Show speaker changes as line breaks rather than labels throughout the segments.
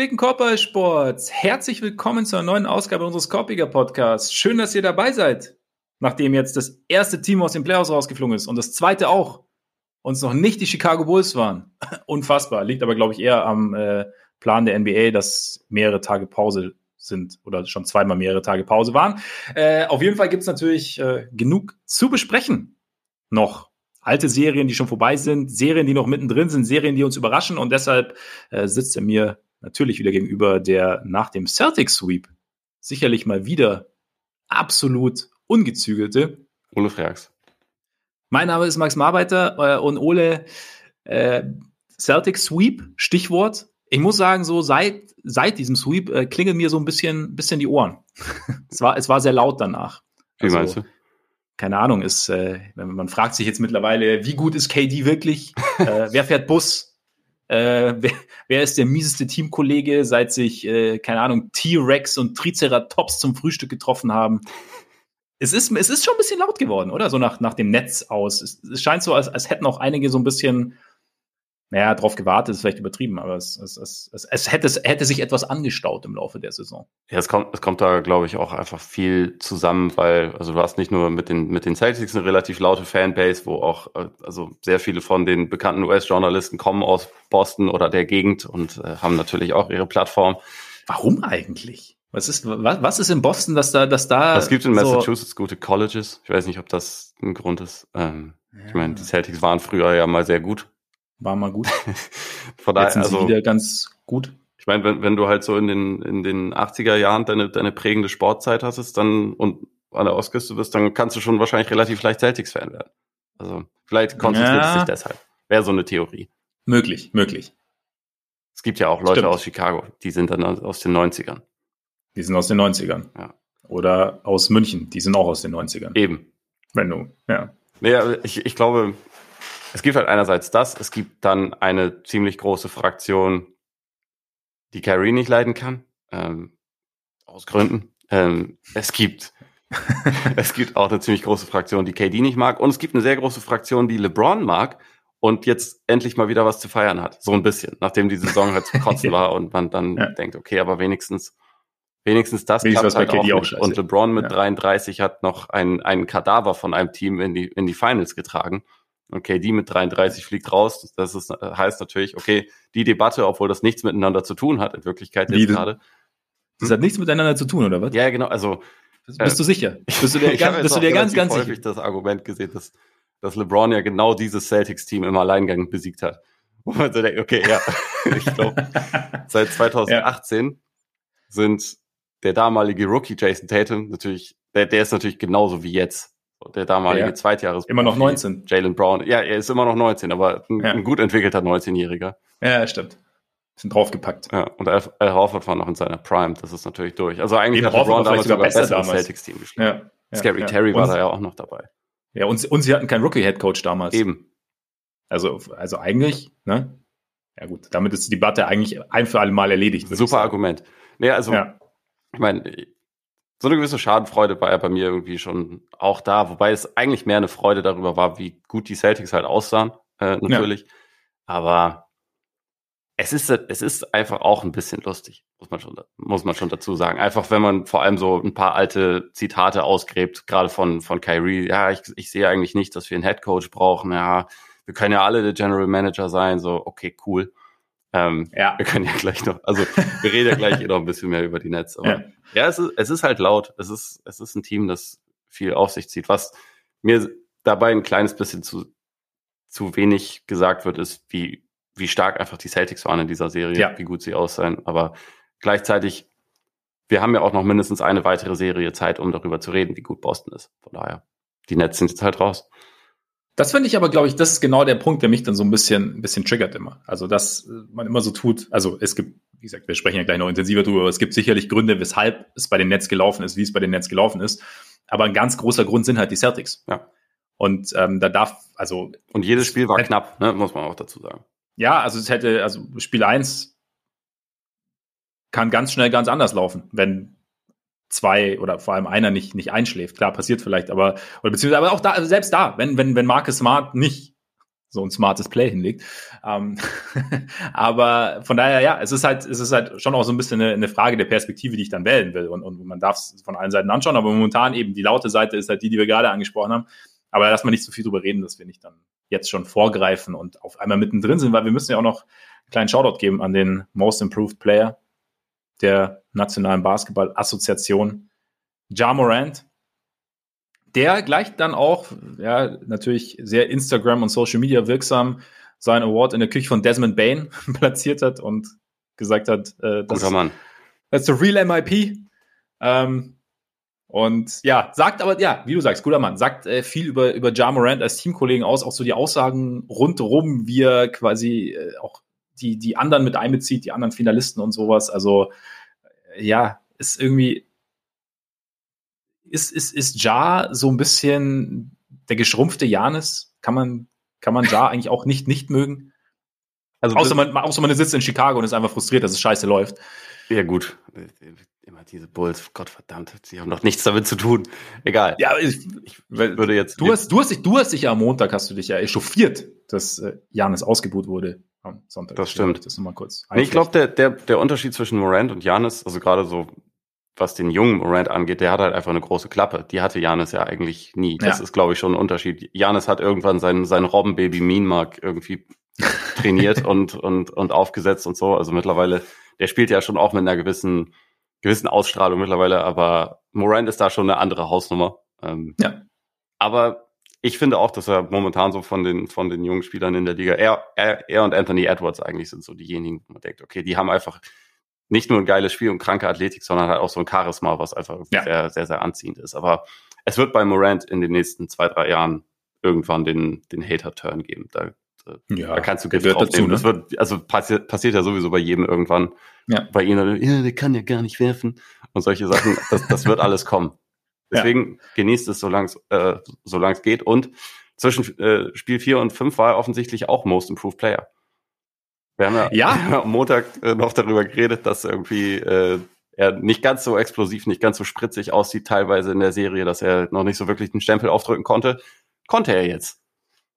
Gepflegten Korbballsports, herzlich willkommen zu einer neuen Ausgabe unseres Korpiger Podcasts. Schön, dass ihr dabei seid. Nachdem jetzt das erste Team aus dem Playoffs rausgeflogen ist und das zweite auch, uns noch nicht die Chicago Bulls waren. Unfassbar. Liegt aber, glaube ich, eher am äh, Plan der NBA, dass mehrere Tage Pause sind oder schon zweimal mehrere Tage Pause waren. Äh, auf jeden Fall gibt es natürlich äh, genug zu besprechen. Noch alte Serien, die schon vorbei sind, Serien, die noch mittendrin sind, Serien, die uns überraschen. Und deshalb äh, sitzt er mir natürlich wieder gegenüber, der nach dem Celtic Sweep sicherlich mal wieder absolut ungezügelte.
Ole Freaks.
Mein Name ist Max Marbeiter äh, und Ole äh, Celtic Sweep, Stichwort. Ich muss sagen, so seit, seit diesem Sweep äh, klingeln mir so ein bisschen, bisschen die Ohren. es, war, es war sehr laut danach.
Wie also, meinst du?
Keine Ahnung, ist, äh, man fragt sich jetzt mittlerweile, wie gut ist KD wirklich? äh, wer fährt Bus? Äh, wer, wer ist der mieseste Teamkollege, seit sich, äh, keine Ahnung, T-Rex und Triceratops zum Frühstück getroffen haben? es ist, es ist schon ein bisschen laut geworden, oder? So nach, nach dem Netz aus. Es, es scheint so, als, als hätten auch einige so ein bisschen, naja, drauf gewartet, ist vielleicht übertrieben, aber es, es, es, es, es, hätte, es hätte sich etwas angestaut im Laufe der Saison.
Ja, es kommt, es kommt da, glaube ich, auch einfach viel zusammen, weil, also du hast nicht nur mit den, mit den Celtics eine relativ laute Fanbase, wo auch, äh, also sehr viele von den bekannten US-Journalisten kommen aus Boston oder der Gegend und äh, haben natürlich auch ihre Plattform.
Warum eigentlich? Was ist, was, was ist in Boston, dass da, dass da.
Es gibt in Massachusetts so gute Colleges. Ich weiß nicht, ob das ein Grund ist. Ähm, ja. Ich meine, die Celtics waren früher ja mal sehr gut.
War mal gut.
Von daher, sind
also, wieder ganz gut.
Ich meine, wenn, wenn du halt so in den, in den 80er Jahren deine, deine prägende Sportzeit hattest, dann und an der Ostküste bist, dann kannst du schon wahrscheinlich relativ leicht Celtics-Fan werden. Also, vielleicht konzentriert ja. es sich deshalb. Wäre so eine Theorie.
Möglich, möglich.
Es gibt ja auch Leute Stimmt. aus Chicago, die sind dann aus den 90ern.
Die sind aus den 90ern. Ja. Oder aus München, die sind auch aus den 90ern.
Eben.
Wenn du, ja.
Naja, ich, ich glaube, es gibt halt einerseits das, es gibt dann eine ziemlich große Fraktion, die Kyrie nicht leiden kann. Ähm, aus Gründen. Ähm, es gibt es gibt auch eine ziemlich große Fraktion, die KD nicht mag. Und es gibt eine sehr große Fraktion, die LeBron mag und jetzt endlich mal wieder was zu feiern hat. So ein bisschen, nachdem die Saison halt zu kotzen war und man dann ja. denkt, okay, aber wenigstens Wenigstens das
Wenigstens klappt halt auch,
auch Und LeBron mit ja. 33 hat noch einen, einen Kadaver von einem Team in die, in die Finals getragen. Und KD mit 33 fliegt raus. Das ist, heißt natürlich, okay, die Debatte, obwohl das nichts miteinander zu tun hat, in Wirklichkeit jetzt gerade.
Das hat nichts miteinander zu tun, oder was?
Ja, genau. Also
bist äh, du sicher? Bist du dir, ganz, bist du dir ganz, ganz sicher? Ich
habe das Argument gesehen, dass, dass LeBron ja genau dieses Celtics-Team im Alleingang besiegt hat. Wo man so denkt, okay, ja, ich glaube, seit 2018 ja. sind der damalige Rookie Jason Tatum, natürlich, der, der ist natürlich genauso wie jetzt. Der damalige ja. Zweitjahres.
Immer noch 19.
Jalen Brown. Ja, er ist immer noch 19, aber ein, ja. ein gut entwickelter 19-Jähriger.
Ja, stimmt. Sind draufgepackt.
Ja, und Al, Al Horford war noch in seiner Prime, das ist natürlich durch. Also eigentlich
hat LeBron damals sogar besser das
Celtics-Team gespielt. Ja, ja, Scary Terry war da ja auch noch dabei.
Ja, und, und sie hatten keinen Rookie-Headcoach damals.
Eben.
Also, also eigentlich, ne? Ja gut, damit ist die Debatte eigentlich ein für alle Mal erledigt.
Super Argument. Nee, also ich meine, so eine gewisse Schadenfreude war ja bei mir irgendwie schon auch da, wobei es eigentlich mehr eine Freude darüber war, wie gut die Celtics halt aussahen, äh, natürlich. Ja. Aber es ist, es ist einfach auch ein bisschen lustig, muss man schon, muss man schon dazu sagen. Einfach, wenn man vor allem so ein paar alte Zitate ausgräbt, gerade von, von Kyrie. Ja, ich, ich sehe eigentlich nicht, dass wir einen Headcoach brauchen. Ja, wir können ja alle der General Manager sein. So, okay, cool. Ähm, ja. Wir können ja gleich noch, also wir reden ja gleich eh noch ein bisschen mehr über die Netz. Aber ja, ja es, ist, es ist halt laut. Es ist, es ist ein Team, das viel auf sich zieht. Was mir dabei ein kleines bisschen zu, zu wenig gesagt wird, ist, wie, wie stark einfach die Celtics waren in dieser Serie, ja. wie gut sie aussehen. Aber gleichzeitig, wir haben ja auch noch mindestens eine weitere Serie Zeit, um darüber zu reden, wie gut Boston ist. Von daher, die Nets sind jetzt halt raus.
Das finde ich aber, glaube ich, das ist genau der Punkt, der mich dann so ein bisschen, ein bisschen triggert immer. Also, dass man immer so tut, also es gibt, wie gesagt, wir sprechen ja gleich noch intensiver drüber, aber es gibt sicherlich Gründe, weshalb es bei den Netz gelaufen ist, wie es bei den Netz gelaufen ist. Aber ein ganz großer Grund sind halt die Celtics.
Ja.
Und ähm, da darf, also.
Und jedes Spiel war hätte, knapp, ne? muss man auch dazu sagen.
Ja, also es hätte, also Spiel eins kann ganz schnell ganz anders laufen, wenn zwei oder vor allem einer nicht, nicht einschläft. Klar, passiert vielleicht, aber, oder beziehungsweise, aber auch da, also selbst da, wenn, wenn, wenn Marcus Smart nicht so ein smartes Play hinlegt. Ähm, aber von daher, ja, es ist halt, es ist halt schon auch so ein bisschen eine, eine Frage der Perspektive, die ich dann wählen will. Und, und man darf es von allen Seiten anschauen, aber momentan eben die laute Seite ist halt die, die wir gerade angesprochen haben. Aber lass mal nicht so viel drüber reden, dass wir nicht dann jetzt schon vorgreifen und auf einmal mittendrin sind, weil wir müssen ja auch noch einen kleinen Shoutout geben an den Most Improved Player der Nationalen Basketball-Assoziation, Ja Morant, der gleich dann auch, ja, natürlich sehr Instagram und Social Media wirksam seinen Award in der Küche von Desmond Bain platziert hat und gesagt hat, äh, das
Guter Mann.
That's the real MIP. Ähm, und ja, sagt aber, ja, wie du sagst, guter Mann, sagt äh, viel über, über Ja Morant als Teamkollegen aus, auch so die Aussagen rundherum, wie er quasi äh, auch die, die anderen mit einbezieht, die anderen Finalisten und sowas. Also, ja, ist irgendwie, ist, ist, ist Ja so ein bisschen der geschrumpfte Janis? Kann man, kann man Ja eigentlich auch nicht, nicht mögen? Also außer man, außer man sitzt in Chicago und ist einfach frustriert, dass es scheiße läuft.
Ja, gut. Immer diese Bulls, Gott verdammt, sie haben doch nichts damit zu tun. Egal.
Ja, ich, ich würde jetzt. Du hast, du hast dich, du hast dich ja am Montag, hast du dich ja echauffiert, dass äh, Janis ausgebucht wurde am
Sonntag. Das stimmt.
Das mal kurz.
Nee, ich glaube, der, der, der Unterschied zwischen Morant und Janis, also gerade so, was den jungen Morant angeht, der hat halt einfach eine große Klappe. Die hatte Janis ja eigentlich nie. Das ja. ist, glaube ich, schon ein Unterschied. Janis hat irgendwann sein, sein Robbenbaby Mean irgendwie trainiert und, und, und aufgesetzt und so. Also mittlerweile, der spielt ja schon auch mit einer gewissen, gewissen Ausstrahlung mittlerweile, aber Morant ist da schon eine andere Hausnummer. Ähm, ja. Aber ich finde auch, dass er momentan so von den, von den jungen Spielern in der Liga, er, er, er und Anthony Edwards eigentlich sind so diejenigen, wo man denkt, okay, die haben einfach nicht nur ein geiles Spiel und kranke Athletik, sondern halt auch so ein Charisma, was einfach ja. sehr, sehr, sehr anziehend ist. Aber es wird bei Morant in den nächsten zwei, drei Jahren irgendwann den, den Hater-Turn geben. Da, ja, da kannst du Gift drauf dazu, ne? Das wird, also passiert, passiert ja sowieso bei jedem irgendwann. Ja. Bei ihnen, ja, der kann ja gar nicht werfen und solche Sachen. Das, das wird alles kommen. Deswegen ja. genießt es, solange es äh, solange es geht. Und zwischen äh, Spiel 4 und 5 war er offensichtlich auch Most Improved Player. Wir haben ja, ja. am Montag äh, noch darüber geredet, dass irgendwie äh, er nicht ganz so explosiv, nicht ganz so spritzig aussieht, teilweise in der Serie, dass er noch nicht so wirklich den Stempel aufdrücken konnte. Konnte er jetzt.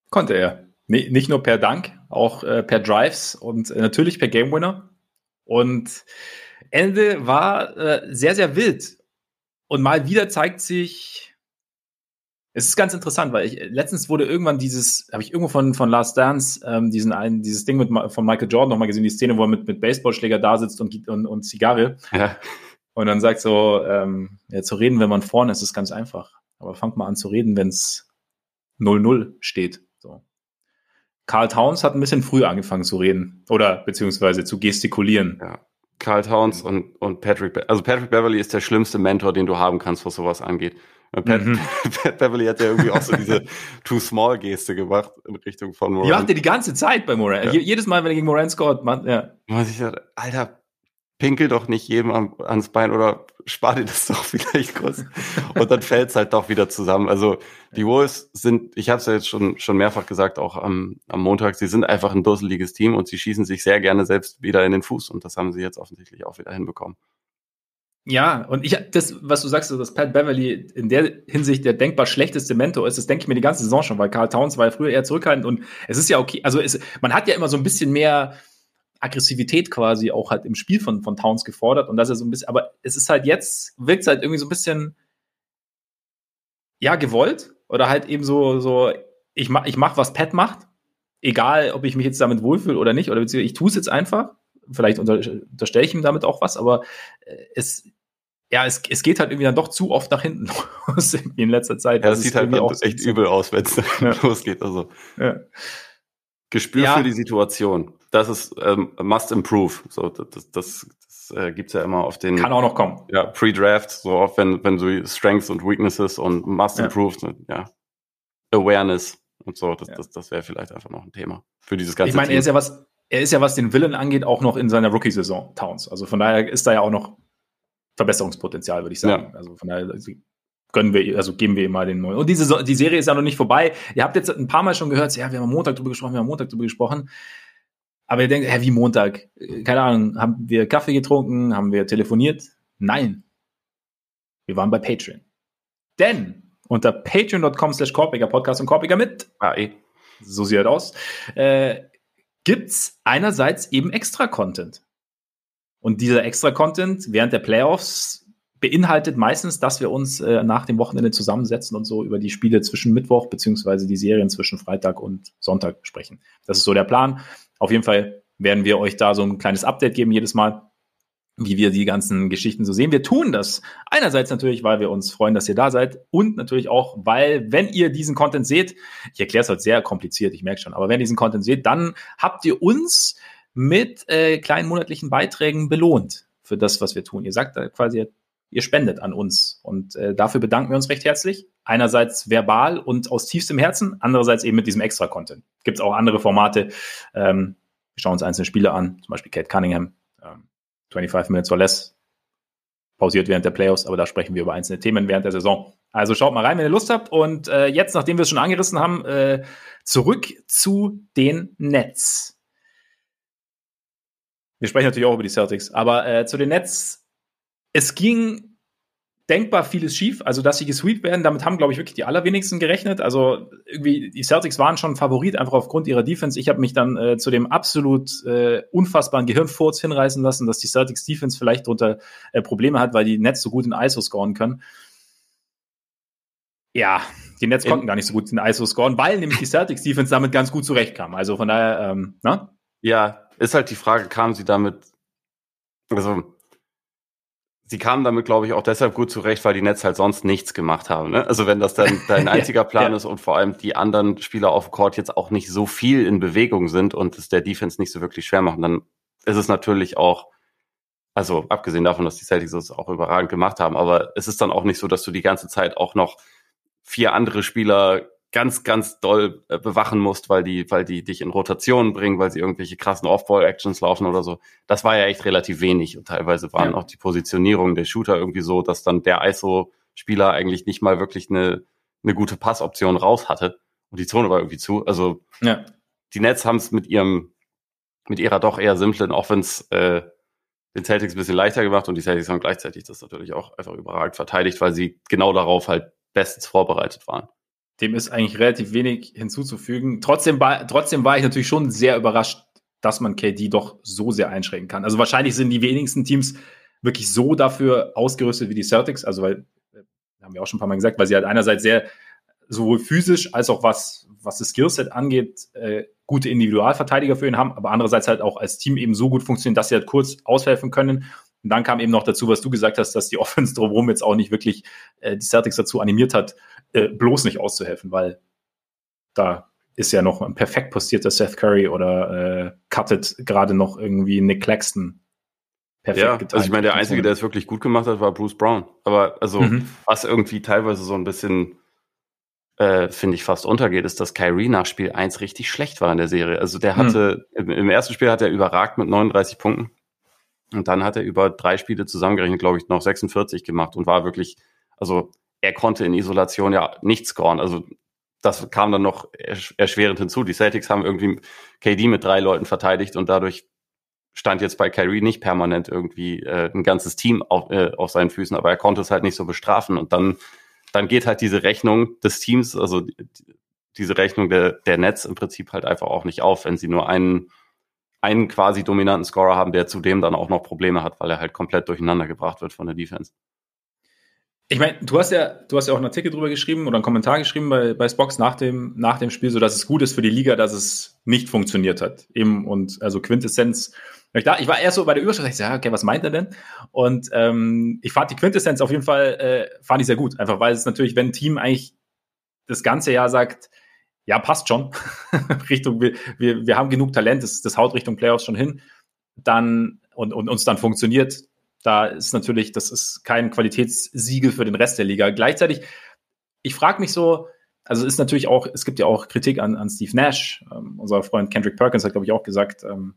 Konnte er. Nee, nicht nur per Dank, auch äh, per Drives und äh, natürlich per Game Winner. Und Ende war äh, sehr, sehr wild. Und mal wieder zeigt sich, es ist ganz interessant, weil ich, letztens wurde irgendwann dieses, habe ich irgendwo von, von Last Dance, ähm, diesen einen, dieses Ding mit, von Michael Jordan nochmal gesehen, die Szene, wo er mit, mit Baseballschläger da sitzt und, und, und Zigarre. Ja. Und dann sagt so, ähm, ja, zu reden, wenn man vorne ist, ist ganz einfach. Aber fangt mal an zu reden, wenn es 0-0 steht. Carl Towns hat ein bisschen früh angefangen zu reden oder beziehungsweise zu gestikulieren.
Ja. Carl Towns und, und Patrick, Be also Patrick Beverly ist der schlimmste Mentor, den du haben kannst, was sowas angeht. Pat, mhm. Pat Beverly hat ja irgendwie auch so diese Too Small Geste gemacht in Richtung von
Moran. Die macht er die ganze Zeit bei Moran. Ja. Jedes Mal, wenn er gegen Moran scored, man, ja.
Man sich sagt, Alter, pinkel doch nicht jedem am, ans Bein oder spar dir das doch vielleicht kurz. Und dann fällt es halt doch wieder zusammen. Also die Wolves sind, ich habe es ja jetzt schon, schon mehrfach gesagt, auch am, am Montag, sie sind einfach ein dusseliges Team und sie schießen sich sehr gerne selbst wieder in den Fuß. Und das haben sie jetzt offensichtlich auch wieder hinbekommen.
Ja, und ich, das, was du sagst, dass Pat Beverly in der Hinsicht der denkbar schlechteste Mentor ist, das denke ich mir die ganze Saison schon, weil Carl Towns war ja früher eher zurückhaltend und es ist ja okay, also es, man hat ja immer so ein bisschen mehr Aggressivität quasi auch halt im Spiel von, von Towns gefordert und das ist so ein bisschen, aber es ist halt jetzt, wirkt es halt irgendwie so ein bisschen, ja, gewollt oder halt eben so, so, ich mach, ich mach, was Pat macht, egal, ob ich mich jetzt damit wohlfühle oder nicht, oder beziehungsweise ich tue es jetzt einfach vielleicht unter, unterstelle ich ihm damit auch was, aber äh, es, ja, es, es geht halt irgendwie dann doch zu oft nach hinten los in letzter Zeit.
Ja, das, das sieht halt auch echt so übel aus, wenn es ja. losgeht. Also. Ja. Gespür ja. für die Situation. Das ist ähm, must improve. So, das, das, das, äh, gibt's ja immer auf den.
Kann auch noch kommen.
Ja, Pre-Draft, so oft, wenn, wenn du Strengths und Weaknesses und must ja. improve, ja. Awareness und so, das, ja. das, das wäre vielleicht einfach noch ein Thema für dieses ganze
Ich meine, er ist ja was, er ist ja, was den Willen angeht, auch noch in seiner Rookie-Saison Towns. Also von daher ist da ja auch noch Verbesserungspotenzial, würde ich sagen. Ja. Also von daher also gönnen wir, also geben wir ihm mal den neuen. Und diese, die Serie ist ja noch nicht vorbei. Ihr habt jetzt ein paar Mal schon gehört, ja, wir haben am Montag drüber gesprochen, wir haben am Montag drüber gesprochen. Aber ihr denkt, hä, wie Montag? Keine Ahnung, haben wir Kaffee getrunken? Haben wir telefoniert? Nein. Wir waren bei Patreon. Denn unter patreon.com slash Podcast und Korpiger mit
AE
so sieht das aus, äh, gibt es einerseits eben extra Content. Und dieser extra Content während der Playoffs beinhaltet meistens, dass wir uns äh, nach dem Wochenende zusammensetzen und so über die Spiele zwischen Mittwoch beziehungsweise die Serien zwischen Freitag und Sonntag sprechen. Das ist so der Plan. Auf jeden Fall werden wir euch da so ein kleines Update geben jedes Mal, wie wir die ganzen Geschichten so sehen. Wir tun das einerseits natürlich, weil wir uns freuen, dass ihr da seid und natürlich auch, weil wenn ihr diesen Content seht, ich erkläre es heute sehr kompliziert, ich merke schon, aber wenn ihr diesen Content seht, dann habt ihr uns mit äh, kleinen monatlichen Beiträgen belohnt für das, was wir tun. Ihr sagt da quasi, ihr spendet an uns. Und äh, dafür bedanken wir uns recht herzlich. Einerseits verbal und aus tiefstem Herzen, andererseits eben mit diesem Extra-Content. Gibt es auch andere Formate. Ähm, wir schauen uns einzelne Spiele an, zum Beispiel Kate Cunningham, ähm, 25 Minutes or Less, pausiert während der Playoffs, aber da sprechen wir über einzelne Themen während der Saison. Also schaut mal rein, wenn ihr Lust habt. Und äh, jetzt, nachdem wir es schon angerissen haben, äh, zurück zu den Nets. Wir sprechen natürlich auch über die Celtics, aber äh, zu den Nets. Es ging denkbar vieles schief, also dass sie gesweept werden, damit haben, glaube ich, wirklich die allerwenigsten gerechnet. Also irgendwie, die Celtics waren schon Favorit, einfach aufgrund ihrer Defense. Ich habe mich dann äh, zu dem absolut äh, unfassbaren Gehirnfurz hinreißen lassen, dass die Celtics Defense vielleicht darunter äh, Probleme hat, weil die Nets so gut in ISO scoren können. Ja, die Nets konnten gar nicht so gut in ISO scoren, weil nämlich die Celtics Defense damit ganz gut zurechtkam. Also von daher, ähm, na?
Ja, ist halt die Frage, kamen sie damit, also sie kamen damit, glaube ich, auch deshalb gut zurecht, weil die Nets halt sonst nichts gemacht haben. Ne? Also wenn das dann dein einziger Plan ja. ist und vor allem die anderen Spieler auf dem Court jetzt auch nicht so viel in Bewegung sind und es der Defense nicht so wirklich schwer machen, dann ist es natürlich auch, also abgesehen davon, dass die Celtics es auch überragend gemacht haben, aber es ist dann auch nicht so, dass du die ganze Zeit auch noch vier andere Spieler ganz, ganz doll äh, bewachen musst, weil die, weil die dich in Rotationen bringen, weil sie irgendwelche krassen Off-Ball-Actions laufen oder so. Das war ja echt relativ wenig und teilweise waren ja. auch die Positionierungen der Shooter irgendwie so, dass dann der ISO-Spieler eigentlich nicht mal wirklich eine, eine gute Passoption raus hatte und die Zone war irgendwie zu. Also ja. die Nets haben es mit ihrem, mit ihrer doch eher simplen Offense äh, den Celtics ein bisschen leichter gemacht und die Celtics haben gleichzeitig das natürlich auch einfach überragend verteidigt, weil sie genau darauf halt bestens vorbereitet waren
dem ist eigentlich relativ wenig hinzuzufügen. Trotzdem, war, trotzdem war ich natürlich schon sehr überrascht, dass man KD doch so sehr einschränken kann. Also wahrscheinlich sind die wenigsten Teams wirklich so dafür ausgerüstet wie die Celtics. Also weil, äh, haben wir auch schon ein paar Mal gesagt, weil sie halt einerseits sehr sowohl physisch als auch was, was das Skillset angeht, äh, gute Individualverteidiger für ihn haben, aber andererseits halt auch als Team eben so gut funktionieren, dass sie halt kurz aushelfen können. Und dann kam eben noch dazu, was du gesagt hast, dass die Offense drumherum jetzt auch nicht wirklich äh, die Celtics dazu animiert hat, äh, bloß nicht auszuhelfen, weil da ist ja noch ein perfekt postierter Seth Curry oder äh, cuttet gerade noch irgendwie Nick Claxton
perfekt ja, geteilt. Also ich meine, der Einzige, der es wirklich gut gemacht hat, war Bruce Brown. Aber also, mhm. was irgendwie teilweise so ein bisschen, äh, finde ich, fast untergeht, ist, dass Kyrie nach Spiel 1 richtig schlecht war in der Serie. Also der hatte, mhm. im, im, ersten Spiel hat er überragt mit 39 Punkten. Und dann hat er über drei Spiele zusammengerechnet, glaube ich, noch 46 gemacht und war wirklich, also er konnte in Isolation ja nicht scoren. Also das kam dann noch erschwerend hinzu. Die Celtics haben irgendwie KD mit drei Leuten verteidigt und dadurch stand jetzt bei Kyrie nicht permanent irgendwie äh, ein ganzes Team auf, äh, auf seinen Füßen, aber er konnte es halt nicht so bestrafen. Und dann, dann geht halt diese Rechnung des Teams, also diese Rechnung der, der Nets im Prinzip halt einfach auch nicht auf, wenn sie nur einen, einen quasi dominanten Scorer haben, der zudem dann auch noch Probleme hat, weil er halt komplett durcheinander gebracht wird von der Defense.
Ich meine, du hast ja, du hast ja auch einen Artikel drüber geschrieben oder einen Kommentar geschrieben bei, bei Spox nach dem, nach dem Spiel, so dass es gut ist für die Liga, dass es nicht funktioniert hat. Eben und also Quintessenz. Ich, da, ich war erst so bei der Überschrift, ich dachte, okay, was meint er denn? Und ähm, ich fand die Quintessenz auf jeden Fall, äh, fand ich sehr gut. Einfach weil es natürlich, wenn ein Team eigentlich das ganze Jahr sagt, ja, passt schon, Richtung, wir, wir, wir haben genug Talent, das, das haut Richtung Playoffs schon hin, dann und, und uns dann funktioniert, da ist natürlich, das ist kein Qualitätssiegel für den Rest der Liga. Gleichzeitig, ich frage mich so, also ist natürlich auch, es gibt ja auch Kritik an, an Steve Nash. Ähm, unser Freund Kendrick Perkins hat, glaube ich, auch gesagt, ähm,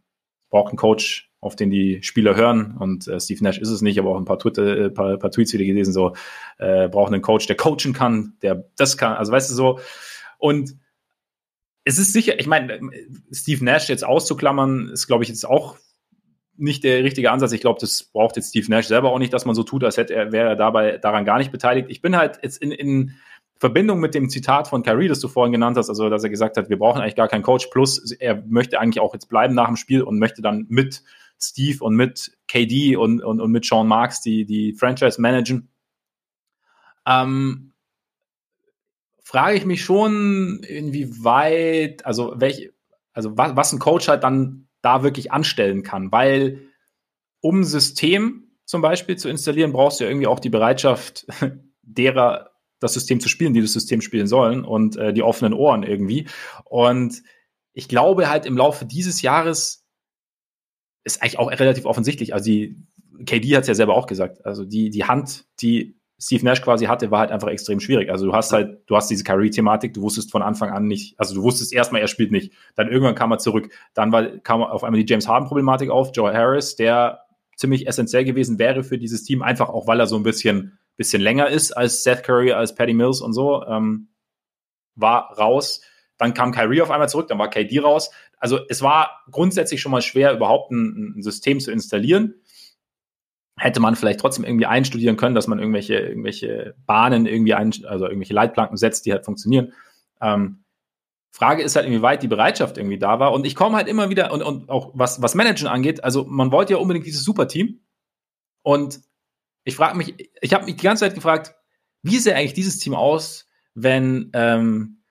braucht einen Coach, auf den die Spieler hören. Und äh, Steve Nash ist es nicht, aber auch ein paar, Twitter, äh, paar, paar Tweets wieder gelesen, so, äh, braucht einen Coach, der coachen kann, der das kann. Also weißt du so. Und es ist sicher, ich meine, Steve Nash jetzt auszuklammern, ist, glaube ich, jetzt auch nicht der richtige Ansatz. Ich glaube, das braucht jetzt Steve Nash selber auch nicht, dass man so tut, als hätte er, wäre er dabei daran gar nicht beteiligt. Ich bin halt jetzt in, in Verbindung mit dem Zitat von Kyrie, das du vorhin genannt hast, also dass er gesagt hat, wir brauchen eigentlich gar keinen Coach, plus er möchte eigentlich auch jetzt bleiben nach dem Spiel und möchte dann mit Steve und mit KD und, und, und mit Sean Marks die, die Franchise managen. Ähm, frage ich mich schon, inwieweit, also welche, also was, was ein Coach halt dann da wirklich anstellen kann, weil um System zum Beispiel zu installieren, brauchst du ja irgendwie auch die Bereitschaft derer, das System zu spielen, die das System spielen sollen und äh, die offenen Ohren irgendwie. Und ich glaube halt im Laufe dieses Jahres ist eigentlich auch relativ offensichtlich. Also die KD hat es ja selber auch gesagt. Also die, die Hand, die Steve Nash quasi hatte, war halt einfach extrem schwierig. Also du hast halt, du hast diese Kyrie-Thematik, du wusstest von Anfang an nicht, also du wusstest erstmal, er spielt nicht. Dann irgendwann kam er zurück. Dann war, kam auf einmal die James Harden-Problematik auf, Joe Harris, der ziemlich essentiell gewesen wäre für dieses Team, einfach auch, weil er so ein bisschen bisschen länger ist als Seth Curry, als Patty Mills und so, ähm, war raus. Dann kam Kyrie auf einmal zurück, dann war KD raus. Also es war grundsätzlich schon mal schwer, überhaupt ein, ein System zu installieren. Hätte man vielleicht trotzdem irgendwie einstudieren können, dass man irgendwelche, irgendwelche Bahnen irgendwie ein, also irgendwelche Leitplanken setzt, die halt funktionieren. Ähm, Frage ist halt, inwieweit die Bereitschaft irgendwie da war. Und ich komme halt immer wieder, und, und auch was, was Managen angeht, also man wollte ja unbedingt dieses Superteam. Und ich frage mich, ich habe mich die ganze Zeit gefragt, wie sähe eigentlich dieses Team aus, wenn ähm,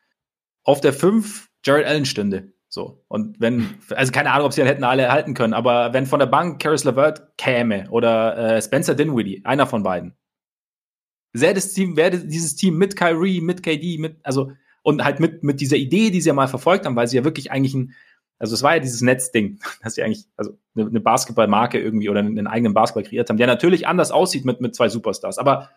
auf der 5 Jared Allen stünde? So. Und wenn, also keine Ahnung, ob sie hätten alle erhalten können, aber wenn von der Bank Caris LeVert käme oder äh, Spencer Dinwiddie, einer von beiden, sähe Team, wäre dieses Team mit Kyrie, mit KD, mit, also, und halt mit, mit dieser Idee, die sie ja mal verfolgt haben, weil sie ja wirklich eigentlich ein, also es war ja dieses Netzding, dass sie eigentlich, also eine, eine Basketballmarke irgendwie oder einen eigenen Basketball kreiert haben, der natürlich anders aussieht mit, mit zwei Superstars. Aber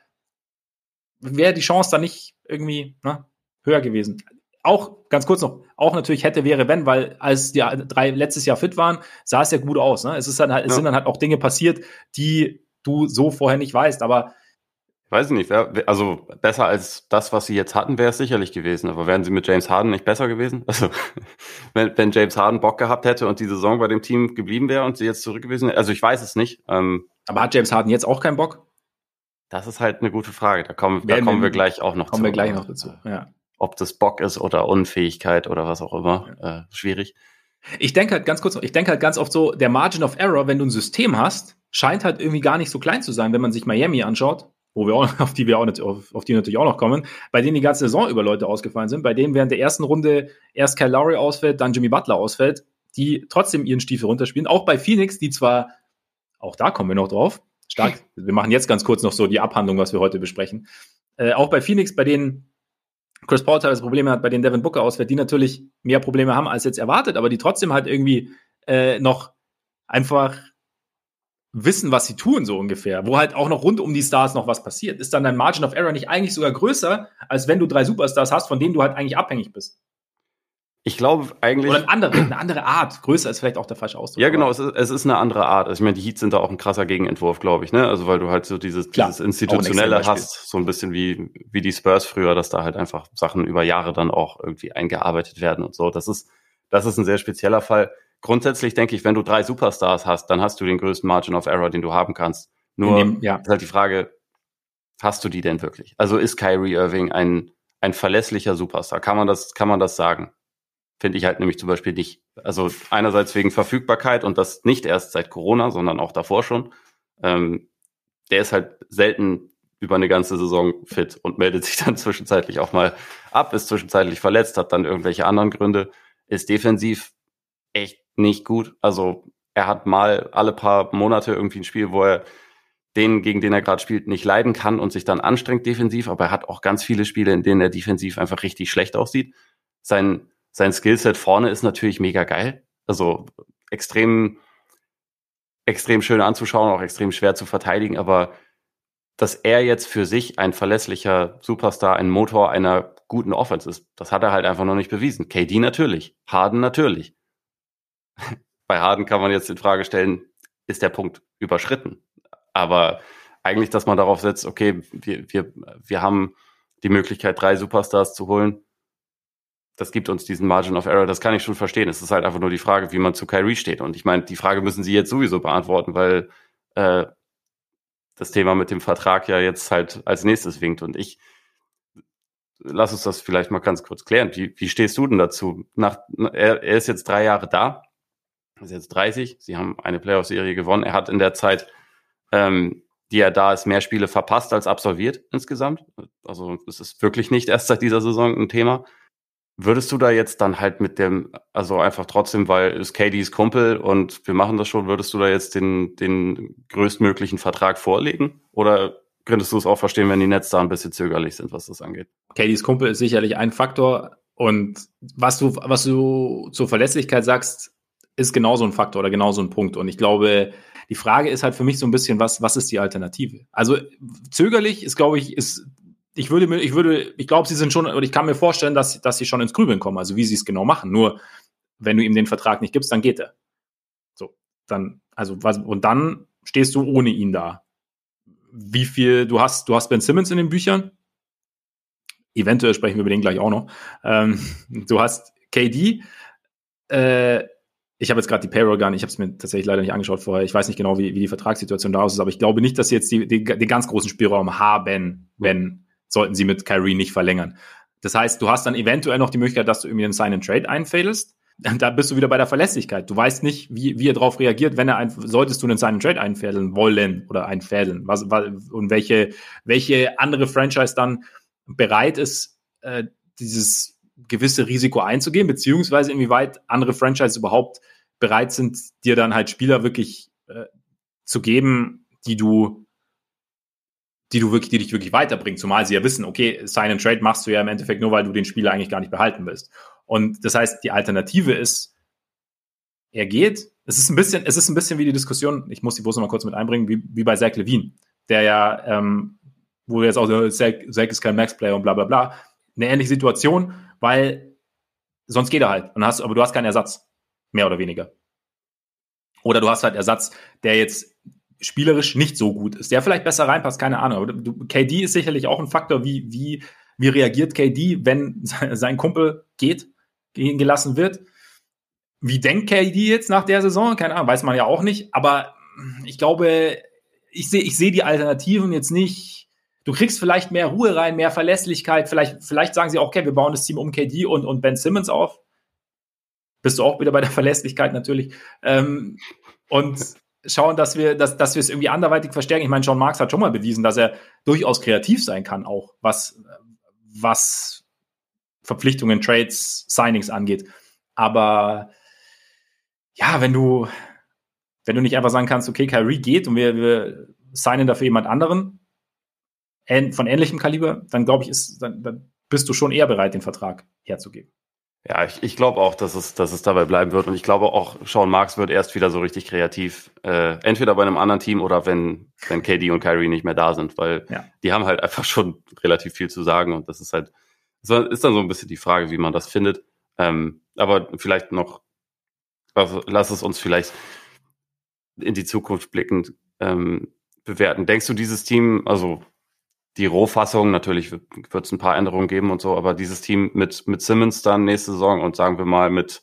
wäre die Chance dann nicht irgendwie ne, höher gewesen? Auch ganz kurz noch, auch natürlich hätte, wäre, wenn, weil als die drei letztes Jahr fit waren, sah es ja gut aus. Ne? Es, ist dann halt, es ja. sind dann halt auch Dinge passiert, die du so vorher nicht weißt. Aber
Weiß ich nicht, also besser als das, was sie jetzt hatten, wäre es sicherlich gewesen. Aber wären sie mit James Harden nicht besser gewesen? Also wenn, wenn James Harden Bock gehabt hätte und die Saison bei dem Team geblieben wäre und sie jetzt zurück gewesen wäre, also ich weiß es nicht. Ähm,
aber hat James Harden jetzt auch keinen Bock?
Das ist halt eine gute Frage. Da kommen, da kommen wir gleich auch noch
kommen zu. Kommen wir gleich noch dazu,
ja. Ob das Bock ist oder Unfähigkeit oder was auch immer, ja. äh, schwierig.
Ich denke halt ganz kurz, ich denke halt ganz oft so, der Margin of Error, wenn du ein System hast, scheint halt irgendwie gar nicht so klein zu sein, wenn man sich Miami anschaut wo wir auch, auf die wir auch auf, auf die natürlich auch noch kommen, bei denen die ganze Saison über Leute ausgefallen sind, bei denen während der ersten Runde erst Kyle Lowry ausfällt, dann Jimmy Butler ausfällt, die trotzdem ihren Stiefel runterspielen. Auch bei Phoenix, die zwar, auch da kommen wir noch drauf, stark, wir machen jetzt ganz kurz noch so die Abhandlung, was wir heute besprechen. Äh, auch bei Phoenix, bei denen Chris Paul teilweise Probleme hat, bei denen Devin Booker ausfällt, die natürlich mehr Probleme haben als jetzt erwartet, aber die trotzdem halt irgendwie äh, noch einfach wissen, was sie tun, so ungefähr, wo halt auch noch rund um die Stars noch was passiert, ist dann dein Margin of Error nicht eigentlich sogar größer, als wenn du drei Superstars hast, von denen du halt eigentlich abhängig bist?
Ich glaube eigentlich.
Oder eine andere, eine andere Art. Größer ist vielleicht auch der falsche Ausdruck.
Ja, genau, es ist, es ist eine andere Art. Also ich meine, die Heats sind da auch ein krasser Gegenentwurf, glaube ich, ne? Also weil du halt so dieses, Klar, dieses Institutionelle hast, so ein bisschen wie, wie die Spurs früher, dass da halt einfach Sachen über Jahre dann auch irgendwie eingearbeitet werden und so. Das ist, das ist ein sehr spezieller Fall grundsätzlich denke ich, wenn du drei Superstars hast, dann hast du den größten Margin of Error, den du haben kannst. Nur dem, ja. ist halt die Frage, hast du die denn wirklich? Also ist Kyrie Irving ein, ein verlässlicher Superstar? Kann man das, kann man das sagen? Finde ich halt nämlich zum Beispiel nicht. Also einerseits wegen Verfügbarkeit und das nicht erst seit Corona, sondern auch davor schon. Ähm, der ist halt selten über eine ganze Saison fit und meldet sich dann zwischenzeitlich auch mal ab, ist zwischenzeitlich verletzt, hat dann irgendwelche anderen Gründe, ist defensiv echt nicht gut. Also er hat mal alle paar Monate irgendwie ein Spiel, wo er den, gegen den er gerade spielt, nicht leiden kann und sich dann anstrengt defensiv, aber er hat auch ganz viele Spiele, in denen er defensiv einfach richtig schlecht aussieht. Sein, sein Skillset vorne ist natürlich mega geil. Also extrem, extrem schön anzuschauen, auch extrem schwer zu verteidigen, aber dass er jetzt für sich ein verlässlicher Superstar, ein Motor einer guten Offense ist, das hat er halt einfach noch nicht bewiesen. KD natürlich, Harden natürlich bei Harden kann man jetzt in Frage stellen, ist der Punkt überschritten? Aber eigentlich, dass man darauf setzt, okay, wir, wir, wir haben die Möglichkeit, drei Superstars zu holen. Das gibt uns diesen Margin of Error. Das kann ich schon verstehen. Es ist halt einfach nur die Frage, wie man zu Kyrie steht. Und ich meine, die Frage müssen Sie jetzt sowieso beantworten, weil äh, das Thema mit dem Vertrag ja jetzt halt als nächstes winkt. Und ich, lass uns das vielleicht mal ganz kurz klären. Wie, wie stehst du denn dazu? Nach, er, er ist jetzt drei Jahre da, ist jetzt 30, sie haben eine Playoff-Serie gewonnen. Er hat in der Zeit, ähm, die er da ist, mehr Spiele verpasst als absolviert insgesamt. Also es ist wirklich nicht erst seit dieser Saison ein Thema. Würdest du da jetzt dann halt mit dem, also einfach trotzdem, weil es KDs Kumpel und wir machen das schon, würdest du da jetzt den, den größtmöglichen Vertrag vorlegen? Oder könntest du es auch verstehen, wenn die Nets da ein bisschen zögerlich sind, was das angeht?
KDs Kumpel ist sicherlich ein Faktor. Und was du, was du zur Verlässlichkeit sagst, ist genauso ein Faktor oder genauso ein Punkt. Und ich glaube, die Frage ist halt für mich so ein bisschen, was, was ist die Alternative? Also zögerlich ist, glaube ich, ist ich würde mir, ich würde, ich glaube, sie sind schon, oder ich kann mir vorstellen, dass, dass sie schon ins Grübeln kommen, also wie sie es genau machen. Nur, wenn du ihm den Vertrag nicht gibst, dann geht er. So, dann, also was, und dann stehst du ohne ihn da. Wie viel, du hast, du hast Ben Simmons in den Büchern. Eventuell sprechen wir über den gleich auch noch. Ähm, du hast KD, äh, ich habe jetzt gerade die Payroll gar nicht, ich habe es mir tatsächlich leider nicht angeschaut vorher. Ich weiß nicht genau, wie, wie die Vertragssituation da ist, aber ich glaube nicht, dass sie jetzt die, die, den ganz großen Spielraum haben, wenn sollten sie mit Kyrie nicht verlängern. Das heißt, du hast dann eventuell noch die Möglichkeit, dass du irgendwie einen Sign-and-Trade einfädelst. Da bist du wieder bei der Verlässlichkeit. Du weißt nicht, wie, wie er darauf reagiert, wenn er ein, solltest du einen Sign-and-Trade einfädeln wollen oder einfädeln. Was, was, und welche, welche andere Franchise dann bereit ist, äh, dieses gewisse Risiko einzugehen, beziehungsweise inwieweit andere Franchises überhaupt bereit sind, dir dann halt Spieler wirklich äh, zu geben, die du die du wirklich, die dich wirklich weiterbringen, zumal sie ja wissen, okay, Sign and Trade machst du ja im Endeffekt nur, weil du den Spieler eigentlich gar nicht behalten willst. Und das heißt, die Alternative ist, er geht. Es ist ein bisschen, es ist ein bisschen wie die Diskussion, ich muss die noch mal kurz mit einbringen, wie, wie bei Zach Levine, der ja, ähm, wo jetzt auch so, Zach, Zach ist kein Max-Player und bla bla bla. Eine ähnliche Situation, weil sonst geht er halt. Und hast, aber du hast keinen Ersatz. Mehr oder weniger. Oder du hast halt Ersatz, der jetzt spielerisch nicht so gut ist. Der vielleicht besser reinpasst, keine Ahnung. Aber du, KD ist sicherlich auch ein Faktor, wie, wie, wie reagiert KD, wenn sein Kumpel geht, gelassen wird. Wie denkt KD jetzt nach der Saison? Keine Ahnung, weiß man ja auch nicht. Aber ich glaube, ich sehe ich sehe die Alternativen jetzt nicht. Du kriegst vielleicht mehr Ruhe rein, mehr Verlässlichkeit. Vielleicht, vielleicht sagen sie auch, okay, wir bauen das Team um KD und, und Ben Simmons auf. Bist du auch wieder bei der Verlässlichkeit natürlich. Ähm, und schauen, dass wir, dass, dass wir es irgendwie anderweitig verstärken. Ich meine, John Marks hat schon mal bewiesen, dass er durchaus kreativ sein kann, auch was, was Verpflichtungen, Trades, Signings angeht. Aber ja, wenn du, wenn du nicht einfach sagen kannst, okay, Kyrie geht und wir, wir signen dafür jemand anderen von ähnlichem Kaliber, dann glaube ich, ist, dann, dann bist du schon eher bereit, den Vertrag herzugeben.
Ja, ich, ich glaube auch, dass es, dass es dabei bleiben wird. Und ich glaube auch, Sean Marks wird erst wieder so richtig kreativ. Äh, entweder bei einem anderen Team oder wenn, wenn KD und Kyrie nicht mehr da sind, weil ja. die haben halt einfach schon relativ viel zu sagen. Und das ist halt, das ist dann so ein bisschen die Frage, wie man das findet. Ähm, aber vielleicht noch, also lass es uns vielleicht in die Zukunft blickend ähm, bewerten. Denkst du, dieses Team, also die Rohfassung, natürlich wird es ein paar Änderungen geben und so, aber dieses Team mit, mit Simmons dann nächste Saison und sagen wir mal mit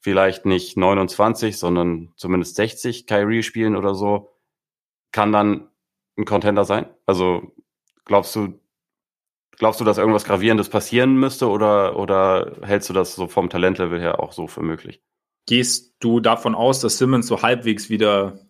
vielleicht nicht 29, sondern zumindest 60 Kyrie spielen oder so, kann dann ein Contender sein? Also glaubst du, glaubst du, dass irgendwas Gravierendes passieren müsste oder, oder hältst du das so vom Talentlevel her auch so für möglich?
Gehst du davon aus, dass Simmons so halbwegs wieder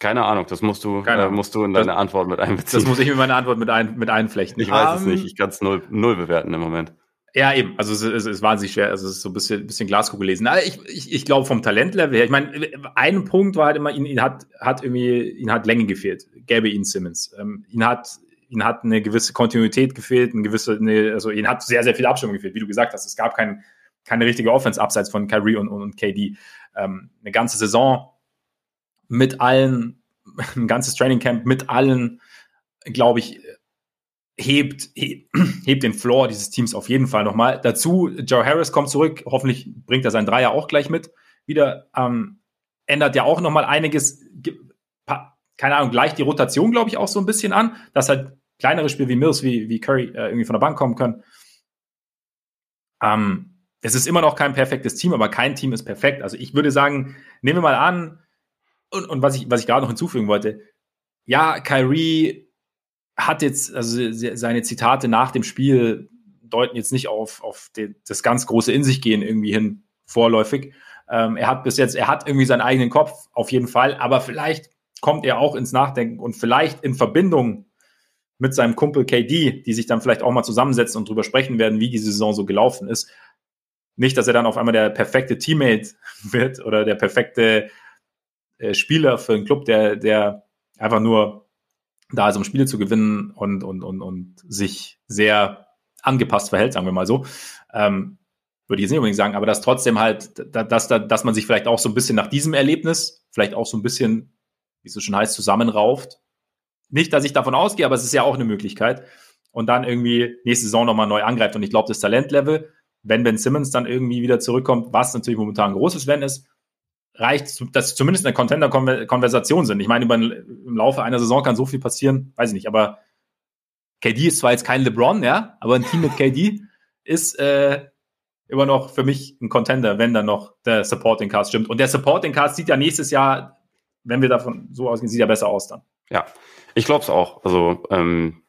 keine Ahnung, das musst du, äh, musst du in deine das, Antwort mit einbeziehen.
Das muss ich in meine Antwort mit, ein, mit einflechten.
Ich weiß um, es nicht, ich kann es null, null bewerten im Moment.
Ja, eben. Also es, es, ist wahnsinnig schwer. Also es ist so ein bisschen, bisschen Glaskugel gelesen. Also ich, ich, ich glaube vom Talentlevel her, ich meine, ein Punkt war halt immer, ihn, ihn hat, hat irgendwie, ihn hat Länge gefehlt. Gäbe ihn Simmons. Ähm, ihn hat, ihn hat eine gewisse Kontinuität gefehlt, eine gewisse, eine, also ihn hat sehr, sehr viel Abstimmung gefehlt, wie du gesagt hast. Es gab kein, keine richtige Offense abseits von Kyrie und, und, und KD. Ähm, eine ganze Saison mit allen, ein ganzes Training Camp mit allen, glaube ich, hebt, hebt den Floor dieses Teams auf jeden Fall nochmal. Dazu, Joe Harris kommt zurück, hoffentlich bringt er seinen Dreier auch gleich mit. Wieder ähm, ändert ja auch nochmal einiges, keine Ahnung, gleicht die Rotation, glaube ich, auch so ein bisschen an, dass halt kleinere Spiele wie Mills, wie, wie Curry äh, irgendwie von der Bank kommen können. Ähm, es ist immer noch kein perfektes Team, aber kein Team ist perfekt. Also ich würde sagen, nehmen wir mal an, und, und was ich, was ich gerade noch hinzufügen wollte, ja, Kyrie hat jetzt, also seine Zitate nach dem Spiel deuten jetzt nicht auf, auf den, das ganz große In sich gehen irgendwie hin vorläufig. Ähm, er hat bis jetzt, er hat irgendwie seinen eigenen Kopf, auf jeden Fall, aber vielleicht kommt er auch ins Nachdenken und vielleicht in Verbindung mit seinem Kumpel KD, die sich dann vielleicht auch mal zusammensetzen und drüber sprechen werden, wie die Saison so gelaufen ist. Nicht, dass er dann auf einmal der perfekte Teammate wird oder der perfekte äh, Spieler für einen Club, der, der einfach nur da ist, um Spiele zu gewinnen und, und, und, und sich sehr angepasst verhält, sagen wir mal so. Ähm, würde ich jetzt nicht unbedingt sagen, aber dass trotzdem halt, dass, dass, dass man sich vielleicht auch so ein bisschen nach diesem Erlebnis, vielleicht auch so ein bisschen, wie es so schon heißt, zusammenrauft. Nicht, dass ich davon ausgehe, aber es ist ja auch eine Möglichkeit. Und dann irgendwie nächste Saison nochmal neu angreift. Und ich glaube, das Talentlevel, wenn Ben Simmons dann irgendwie wieder zurückkommt, was natürlich momentan ein großes Wenn ist, reicht, dass zumindest eine Contender-Konversation sind. Ich meine, über, im Laufe einer Saison kann so viel passieren, weiß ich nicht, aber KD ist zwar jetzt kein LeBron, ja, aber ein Team mit KD ist äh, immer noch für mich ein Contender, wenn dann noch der Supporting Cast stimmt. Und der Supporting Cast sieht ja nächstes Jahr, wenn wir davon so ausgehen, sieht ja besser aus dann.
Ja, ich glaube es auch. Also, ähm,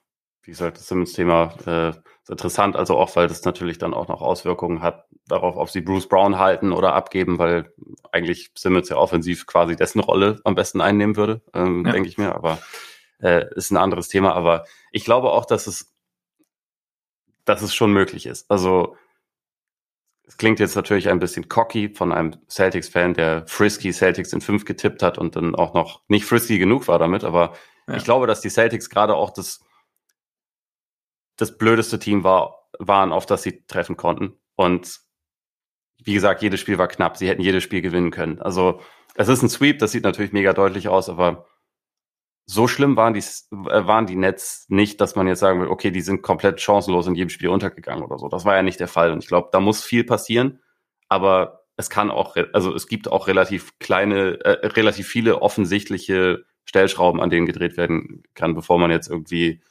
wie gesagt, das Simmons-Thema äh, ist interessant, also auch, weil das natürlich dann auch noch Auswirkungen hat darauf, ob sie Bruce Brown halten oder abgeben, weil eigentlich Simmons ja offensiv quasi dessen Rolle am besten einnehmen würde, ähm, ja. denke ich mir. Aber äh, ist ein anderes Thema. Aber ich glaube auch, dass es, dass es schon möglich ist. Also es klingt jetzt natürlich ein bisschen cocky von einem Celtics-Fan, der frisky Celtics in fünf getippt hat und dann auch noch nicht frisky genug war damit. Aber ja. ich glaube, dass die Celtics gerade auch das, das blödeste Team war, waren, auf das sie treffen konnten. Und wie gesagt, jedes Spiel war knapp. Sie hätten jedes Spiel gewinnen können. Also es ist ein Sweep, das sieht natürlich mega deutlich aus, aber so schlimm waren die, äh, waren die Nets nicht, dass man jetzt sagen will, okay, die sind komplett chancenlos in jedem Spiel untergegangen oder so. Das war ja nicht der Fall. Und ich glaube, da muss viel passieren. Aber es kann auch, also es gibt auch relativ kleine, äh, relativ viele offensichtliche Stellschrauben, an denen gedreht werden kann, bevor man jetzt irgendwie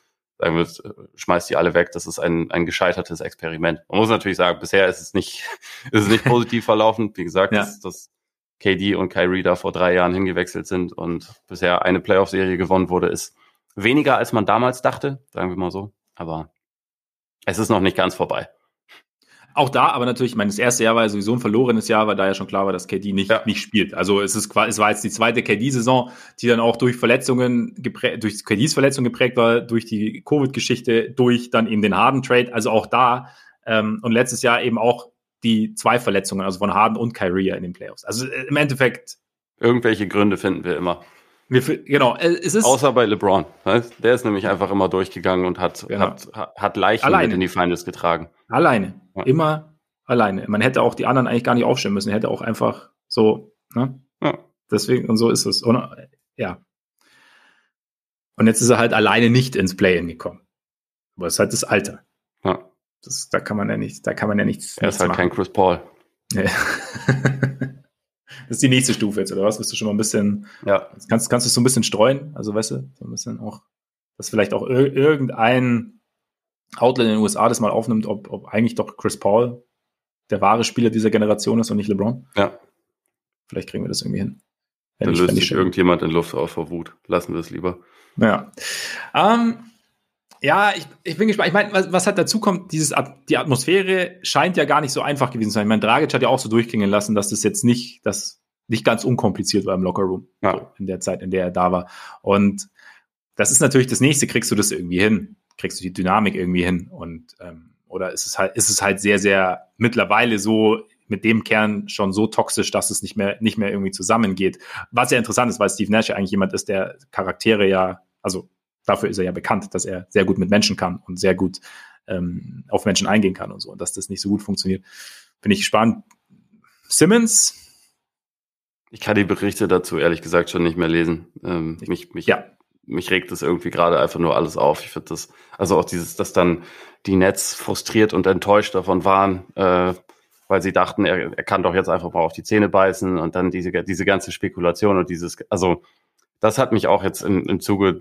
sagen wird, schmeißt die alle weg. Das ist ein, ein gescheitertes Experiment. Man muss natürlich sagen, bisher ist es nicht, ist es nicht positiv verlaufen. Wie gesagt, ja. das, das KD und Kyrie da vor drei Jahren hingewechselt sind und bisher eine Playoff-Serie gewonnen wurde, ist weniger, als man damals dachte, sagen wir mal so. Aber es ist noch nicht ganz vorbei.
Auch da, aber natürlich, ich meine, das erste Jahr war ja sowieso ein verlorenes Jahr, weil da ja schon klar war, dass KD nicht, ja. nicht spielt. Also es ist es war jetzt die zweite KD-Saison, die dann auch durch Verletzungen geprägt, durch KDs Verletzung geprägt war, durch die Covid-Geschichte, durch dann eben den Harden-Trade. Also auch da ähm, und letztes Jahr eben auch die zwei Verletzungen, also von Harden und Kyrie in den Playoffs. Also äh, im Endeffekt.
Irgendwelche Gründe finden wir immer.
Wir, genau, äh, es ist.
Außer bei LeBron. Der ist nämlich einfach immer durchgegangen und hat, genau. hat, hat Leichen alleine. mit in die Finals getragen.
Alleine. Ja. Immer alleine. Man hätte auch die anderen eigentlich gar nicht aufstellen müssen. Er hätte auch einfach so, ne? Ja. Deswegen, und so ist es. Und, ja. Und jetzt ist er halt alleine nicht ins Play-In gekommen. Aber es ist halt das Alter. Ja. Das, da kann man ja nicht, da kann man ja nichts.
Er ist halt machen. kein Chris Paul. Ja.
das ist die nächste Stufe jetzt, oder was? Bist du schon mal ein bisschen, ja. kannst, kannst du so ein bisschen streuen? Also, weißt du, so ein bisschen auch, dass vielleicht auch ir irgendein Outlet in den USA das mal aufnimmt, ob, ob eigentlich doch Chris Paul der wahre Spieler dieser Generation ist und nicht LeBron.
Ja.
Vielleicht kriegen wir das irgendwie hin.
Wenn Dann löst sich irgendjemand in Luft auf vor Wut. Lassen wir es lieber.
Ja. Ähm, ja, ich, ich bin gespannt. Ich meine, was, was halt dazu kommt, dieses, die Atmosphäre scheint ja gar nicht so einfach gewesen zu sein. Ich meine, Dragic hat ja auch so durchklingen lassen, dass das jetzt nicht, das nicht ganz unkompliziert war im Lockerroom. Ja. So, in der Zeit, in der er da war. Und das ist natürlich das nächste, kriegst du das irgendwie hin? Kriegst du die Dynamik irgendwie hin? Und, ähm, oder ist es halt, ist es halt sehr, sehr mittlerweile so mit dem Kern schon so toxisch, dass es nicht mehr, nicht mehr irgendwie zusammengeht. Was ja interessant ist, weil Steve Nash ja eigentlich jemand ist, der Charaktere ja, also dafür ist er ja bekannt, dass er sehr gut mit Menschen kann und sehr gut ähm, auf Menschen eingehen kann und so. Und dass das nicht so gut funktioniert, bin ich gespannt. Simmons?
Ich kann die Berichte dazu ehrlich gesagt schon nicht mehr lesen. Ähm, mich, mich, ja. Mich regt das irgendwie gerade einfach nur alles auf. Ich finde das, also auch dieses, dass dann die Nets frustriert und enttäuscht davon waren, äh, weil sie dachten, er, er kann doch jetzt einfach mal auf die Zähne beißen und dann diese, diese ganze Spekulation und dieses, also das hat mich auch jetzt im, im Zuge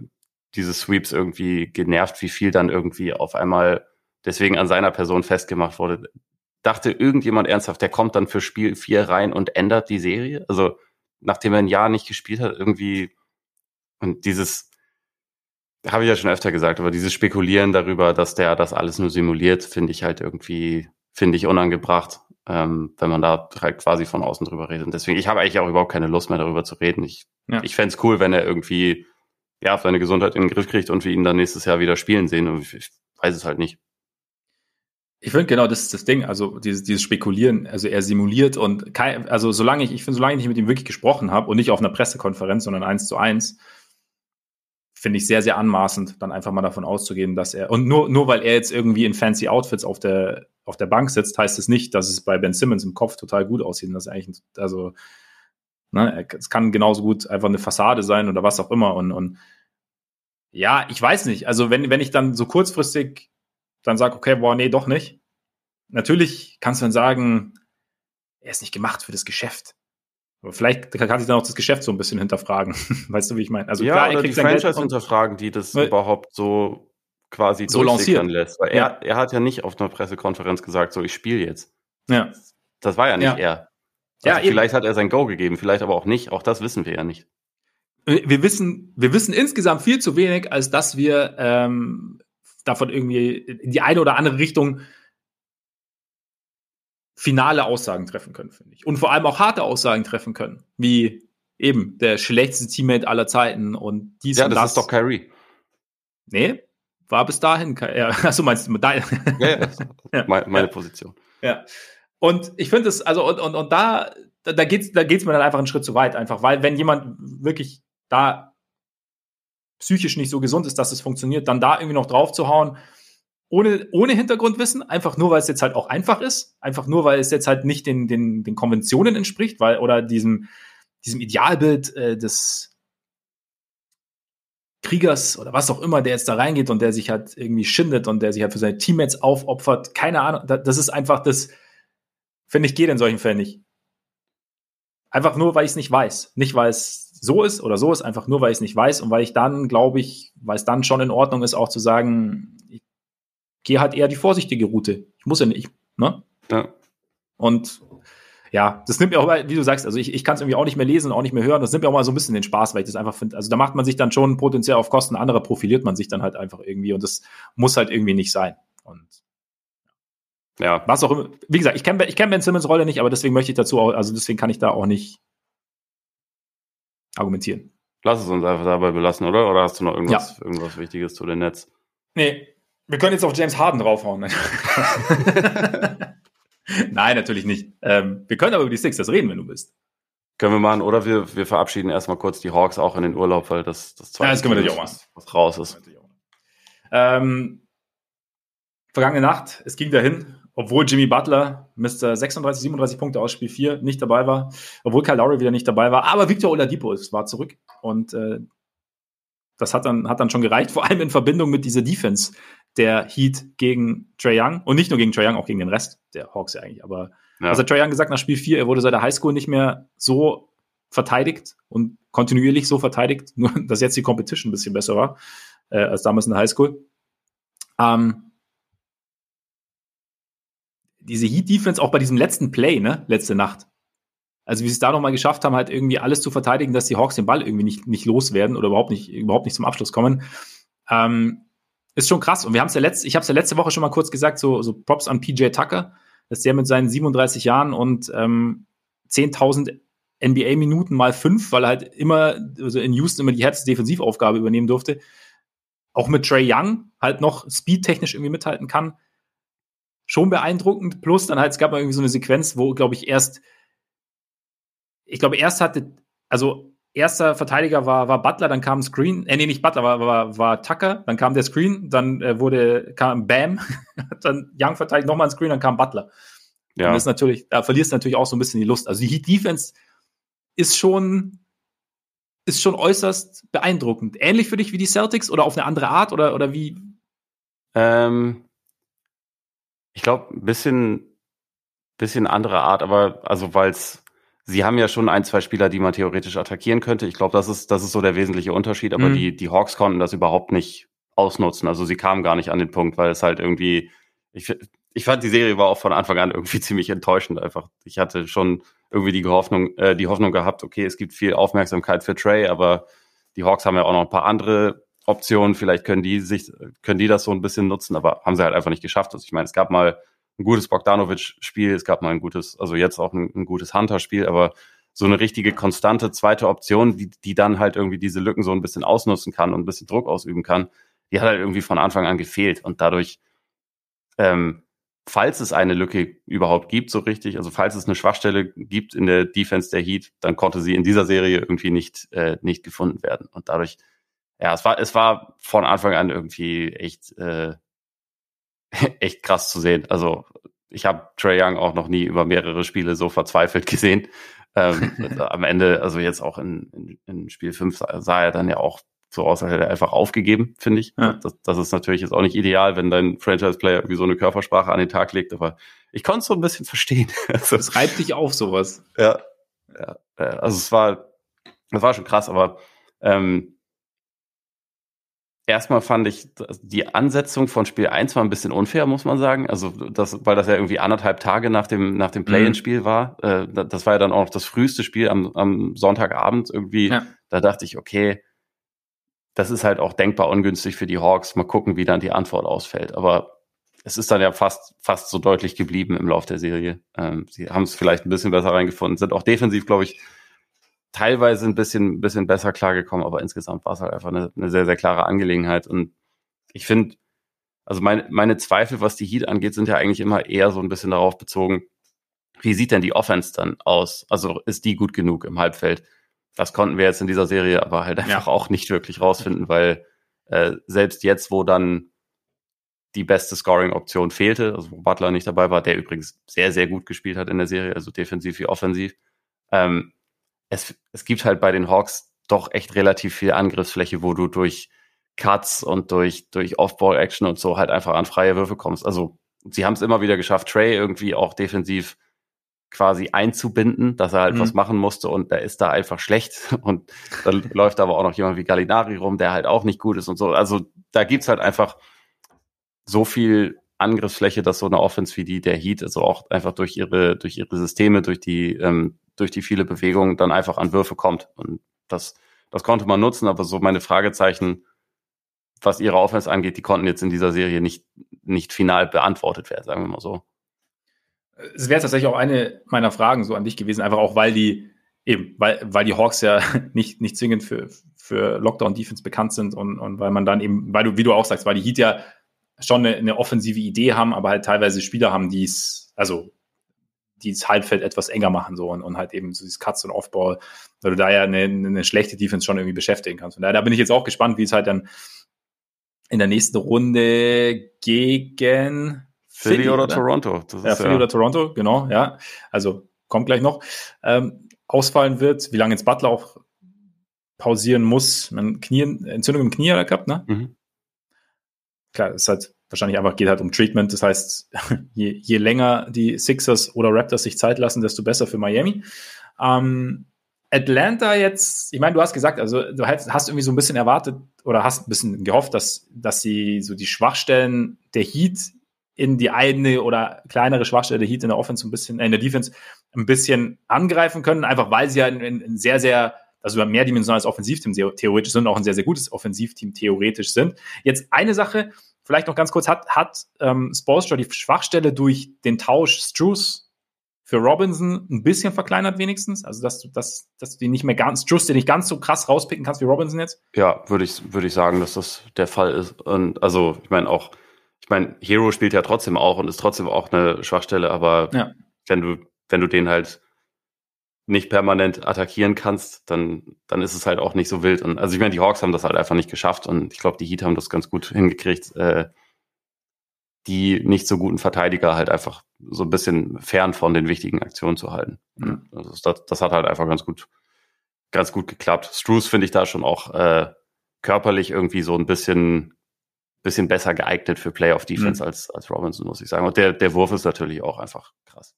diese Sweeps irgendwie genervt, wie viel dann irgendwie auf einmal deswegen an seiner Person festgemacht wurde. Dachte irgendjemand ernsthaft, der kommt dann für Spiel 4 rein und ändert die Serie? Also, nachdem er ein Jahr nicht gespielt hat, irgendwie und dieses Habe ich ja schon öfter gesagt, aber dieses Spekulieren darüber, dass der das alles nur simuliert, finde ich halt irgendwie, finde ich unangebracht, ähm, wenn man da halt quasi von außen drüber redet. Und deswegen, ich habe eigentlich auch überhaupt keine Lust mehr darüber zu reden. Ich, ja. ich fände es cool, wenn er irgendwie ja, seine Gesundheit in den Griff kriegt und wir ihn dann nächstes Jahr wieder spielen sehen. Und ich, ich weiß es halt nicht.
Ich finde genau, das ist das Ding. Also dieses, dieses Spekulieren, also er simuliert und kein, also solange ich, ich finde, solange ich nicht mit ihm wirklich gesprochen habe und nicht auf einer Pressekonferenz, sondern eins zu eins, finde ich sehr, sehr anmaßend, dann einfach mal davon auszugehen, dass er, und nur, nur weil er jetzt irgendwie in fancy Outfits auf der, auf der Bank sitzt, heißt es nicht, dass es bei Ben Simmons im Kopf total gut aussieht. Das eigentlich, also, ne, es kann genauso gut einfach eine Fassade sein oder was auch immer. Und, und ja, ich weiß nicht. Also, wenn, wenn ich dann so kurzfristig dann sage, okay, boah, nee, doch nicht. Natürlich kannst du dann sagen, er ist nicht gemacht für das Geschäft. Aber vielleicht kann sich dann auch das Geschäft so ein bisschen hinterfragen. weißt du, wie ich meine?
Also ja, klar, oder die Franchise hinterfragen, die das überhaupt so quasi
so lancieren
lässt. Weil ja. er, er hat ja nicht auf einer Pressekonferenz gesagt, so ich spiele jetzt.
Ja.
Das war ja nicht ja. er. Also ja, vielleicht eben. hat er sein Go gegeben, vielleicht aber auch nicht. Auch das wissen wir ja nicht.
Wir wissen, wir wissen insgesamt viel zu wenig, als dass wir ähm, davon irgendwie in die eine oder andere Richtung finale Aussagen treffen können, finde ich. Und vor allem auch harte Aussagen treffen können, wie eben der schlechteste Teammate aller Zeiten und dies
ja,
und
das. Ja, das ist doch Kyrie.
Nee, war bis dahin. Ja, achso, meinst du dein?
Ja, ja, ja. meine, Position.
Ja. Und ich finde es, also, und, und, und da, da geht's, da geht's mir dann einfach einen Schritt zu weit, einfach, weil wenn jemand wirklich da psychisch nicht so gesund ist, dass es funktioniert, dann da irgendwie noch drauf zu hauen, ohne, ohne Hintergrundwissen, einfach nur, weil es jetzt halt auch einfach ist, einfach nur, weil es jetzt halt nicht den, den, den Konventionen entspricht, weil, oder diesem, diesem Idealbild äh, des Kriegers oder was auch immer, der jetzt da reingeht und der sich halt irgendwie schindet und der sich halt für seine Teammates aufopfert. Keine Ahnung, das ist einfach das, finde ich, geht in solchen Fällen nicht. Einfach nur, weil ich es nicht weiß. Nicht, weil es so ist oder so ist, einfach nur, weil ich es nicht weiß und weil ich dann, glaube ich, weil es dann schon in Ordnung ist, auch zu sagen, ich gehe halt eher die vorsichtige Route. Ich muss ja nicht, ne? Ja. Und ja, das nimmt mir auch, wie du sagst, also ich, ich kann es irgendwie auch nicht mehr lesen, auch nicht mehr hören. Das nimmt mir auch mal so ein bisschen den Spaß, weil ich das einfach finde. Also da macht man sich dann schon potenziell auf Kosten anderer profiliert man sich dann halt einfach irgendwie und das muss halt irgendwie nicht sein. Und ja, was auch immer. Wie gesagt, ich kenne ich kenn Ben Simmons Rolle nicht, aber deswegen möchte ich dazu auch, also deswegen kann ich da auch nicht argumentieren.
Lass es uns einfach dabei belassen, oder? Oder hast du noch irgendwas, ja. irgendwas Wichtiges zu den Netz?
Nee, wir können jetzt auf James Harden draufhauen. Nein, natürlich nicht. Ähm, wir können aber über die Sixers reden, wenn du willst.
Können wir machen, oder wir, wir verabschieden erstmal kurz die Hawks auch in den Urlaub, weil das, das
zweite ja, das können wir natürlich auch machen.
was raus ist.
Ähm, vergangene Nacht, es ging dahin obwohl Jimmy Butler Mr. 36, 37 Punkte aus Spiel 4 nicht dabei war, obwohl Kyle Lowry wieder nicht dabei war, aber Victor Oladipo war zurück und äh, das hat dann, hat dann schon gereicht, vor allem in Verbindung mit dieser Defense der Heat gegen Trey Young und nicht nur gegen Trey Young, auch gegen den Rest der Hawks ja eigentlich, aber ja. also Trey Young gesagt nach Spiel 4, er wurde seit der Highschool nicht mehr so verteidigt und kontinuierlich so verteidigt, nur dass jetzt die Competition ein bisschen besser war äh, als damals in der Highschool. Ähm, diese Heat-Defense auch bei diesem letzten Play, ne, letzte Nacht. Also wie sie es da nochmal geschafft haben, halt irgendwie alles zu verteidigen, dass die Hawks den Ball irgendwie nicht, nicht loswerden oder überhaupt nicht, überhaupt nicht zum Abschluss kommen. Ähm, ist schon krass. Und wir haben es ja letzte, ich habe es ja letzte Woche schon mal kurz gesagt, so, so Props an PJ Tucker, dass der mit seinen 37 Jahren und ähm, 10.000 NBA-Minuten mal fünf, weil er halt immer, also in Houston immer die härteste Defensivaufgabe übernehmen durfte, auch mit Trey Young halt noch speedtechnisch irgendwie mithalten kann schon beeindruckend. Plus dann halt, es gab mal irgendwie so eine Sequenz, wo, glaube ich, erst, ich glaube, erst hatte, also erster Verteidiger war, war Butler, dann kam Screen, äh, nee, nicht Butler, war, war, war Tucker, dann kam der Screen, dann äh, wurde, kam Bam, dann Young verteidigt nochmal ein Screen, dann kam Butler. Ja. Und das ist natürlich, da verlierst du natürlich auch so ein bisschen die Lust. Also die Heat Defense ist schon, ist schon äußerst beeindruckend. Ähnlich für dich wie die Celtics oder auf eine andere Art oder, oder wie?
Ähm, ich glaube, ein bisschen, bisschen andere Art, aber also weil es, sie haben ja schon ein, zwei Spieler, die man theoretisch attackieren könnte. Ich glaube, das ist, das ist so der wesentliche Unterschied, aber mhm. die, die Hawks konnten das überhaupt nicht ausnutzen. Also sie kamen gar nicht an den Punkt, weil es halt irgendwie, ich, ich fand, die Serie war auch von Anfang an irgendwie ziemlich enttäuschend einfach. Ich hatte schon irgendwie die Hoffnung, äh, die Hoffnung gehabt, okay, es gibt viel Aufmerksamkeit für Trey, aber die Hawks haben ja auch noch ein paar andere Option, vielleicht können die sich, können die das so ein bisschen nutzen, aber haben sie halt einfach nicht geschafft. Also ich meine, es gab mal ein gutes Bogdanovic-Spiel, es gab mal ein gutes, also jetzt auch ein, ein gutes Hunter-Spiel, aber so eine richtige konstante zweite Option, die, die dann halt irgendwie diese Lücken so ein bisschen ausnutzen kann und ein bisschen Druck ausüben kann, die hat halt irgendwie von Anfang an gefehlt. Und dadurch, ähm, falls es eine Lücke überhaupt gibt, so richtig, also falls es eine Schwachstelle gibt in der Defense der Heat, dann konnte sie in dieser Serie irgendwie nicht, äh, nicht gefunden werden. Und dadurch, ja, es war, es war von Anfang an irgendwie echt, äh, echt krass zu sehen. Also ich habe Trey Young auch noch nie über mehrere Spiele so verzweifelt gesehen. Ähm, am Ende, also jetzt auch in, in, in Spiel 5 sah er dann ja auch so aus, als hätte er einfach aufgegeben, finde ich. Ja. Das, das ist natürlich jetzt auch nicht ideal, wenn dein Franchise-Player irgendwie so eine Körpersprache an den Tag legt, aber ich konnte es so ein bisschen verstehen.
Also, es reibt dich auf, sowas.
Ja, ja. Also es war, es war schon krass, aber ähm, erstmal fand ich die Ansetzung von Spiel 1 war ein bisschen unfair, muss man sagen. Also, das, weil das ja irgendwie anderthalb Tage nach dem, nach dem Play-In-Spiel mhm. war. Äh, das war ja dann auch noch das früheste Spiel am, am Sonntagabend irgendwie. Ja. Da dachte ich, okay, das ist halt auch denkbar ungünstig für die Hawks. Mal gucken, wie dann die Antwort ausfällt. Aber es ist dann ja fast, fast so deutlich geblieben im Lauf der Serie. Ähm, sie haben es vielleicht ein bisschen besser reingefunden, sind auch defensiv, glaube ich, teilweise ein bisschen, bisschen besser klargekommen, aber insgesamt war es halt einfach eine, eine sehr, sehr klare Angelegenheit. Und ich finde, also meine, meine Zweifel, was die Heat angeht, sind ja eigentlich immer eher so ein bisschen darauf bezogen, wie sieht denn die Offense dann aus? Also ist die gut genug im Halbfeld? Das konnten wir jetzt in dieser Serie aber halt einfach ja. auch nicht wirklich rausfinden, weil äh, selbst jetzt, wo dann die beste Scoring-Option fehlte, also wo Butler nicht dabei war, der übrigens sehr, sehr gut gespielt hat in der Serie, also defensiv wie offensiv, ähm, es, es gibt halt bei den Hawks doch echt relativ viel Angriffsfläche, wo du durch Cuts und durch, durch Off-Ball-Action und so halt einfach an freie Würfe kommst. Also sie haben es immer wieder geschafft, Trey irgendwie auch defensiv quasi einzubinden, dass er halt mhm. was machen musste und der ist da einfach schlecht und dann läuft aber auch noch jemand wie Gallinari rum, der halt auch nicht gut ist und so. Also da gibt's halt einfach so viel Angriffsfläche, dass so eine Offense wie die der Heat, also auch einfach durch ihre, durch ihre Systeme, durch die ähm, durch die viele Bewegungen dann einfach an Würfe kommt. Und das, das konnte man nutzen, aber so meine Fragezeichen, was ihre Offense angeht, die konnten jetzt in dieser Serie nicht, nicht final beantwortet werden, sagen wir mal so.
Es wäre tatsächlich auch eine meiner Fragen so an dich gewesen, einfach auch, weil die eben, weil, weil die Hawks ja nicht, nicht zwingend für, für Lockdown-Defense bekannt sind und, und weil man dann eben, weil du, wie du auch sagst, weil die Heat ja schon eine, eine offensive Idee haben, aber halt teilweise Spieler haben, die es, also dieses Halbfeld etwas enger machen so und, und halt eben so dieses Cuts und Offball, weil du da ja eine, eine schlechte Defense schon irgendwie beschäftigen kannst. Und da, da bin ich jetzt auch gespannt, wie es halt dann in der nächsten Runde gegen
Philly, Philly oder, oder, Toronto.
Das ja, Philly ja. oder Toronto, genau, ja. Also kommt gleich noch. Ähm, ausfallen wird, wie lange jetzt Butler auch pausieren muss. Man Knie, Entzündung im Knie hat er gehabt, ne? Mhm. Klar, ist halt wahrscheinlich einfach geht halt um Treatment. Das heißt, je, je länger die Sixers oder Raptors sich Zeit lassen, desto besser für Miami. Ähm, Atlanta jetzt, ich meine, du hast gesagt, also du hast, irgendwie so ein bisschen erwartet oder hast ein bisschen gehofft, dass, dass sie so die Schwachstellen der Heat in die eine oder kleinere Schwachstelle der Heat in der Offense ein bisschen, äh, in der Defense ein bisschen angreifen können, einfach weil sie ja ein, ein sehr, sehr, also ein mehrdimensionales Offensivteam theoretisch sind, auch ein sehr, sehr gutes Offensivteam theoretisch sind. Jetzt eine Sache, Vielleicht noch ganz kurz, hat, hat ähm, Spolstra die Schwachstelle durch den Tausch Struce für Robinson ein bisschen verkleinert wenigstens? Also, dass du, dass, dass du die nicht mehr ganz, Struce den nicht ganz so krass rauspicken kannst wie Robinson jetzt?
Ja, würde ich, würde ich sagen, dass das der Fall ist. Und also, ich meine auch, ich meine, Hero spielt ja trotzdem auch und ist trotzdem auch eine Schwachstelle, aber ja. wenn du, wenn du den halt nicht permanent attackieren kannst, dann, dann ist es halt auch nicht so wild. Und also ich meine, die Hawks haben das halt einfach nicht geschafft und ich glaube, die Heat haben das ganz gut hingekriegt, äh, die nicht so guten Verteidiger halt einfach so ein bisschen fern von den wichtigen Aktionen zu halten. Mhm. Also das, das, hat halt einfach ganz gut, ganz gut geklappt. Struce finde ich da schon auch äh, körperlich irgendwie so ein bisschen, bisschen besser geeignet für Playoff-Defense mhm. als, als Robinson, muss ich sagen. Und der, der Wurf ist natürlich auch einfach krass.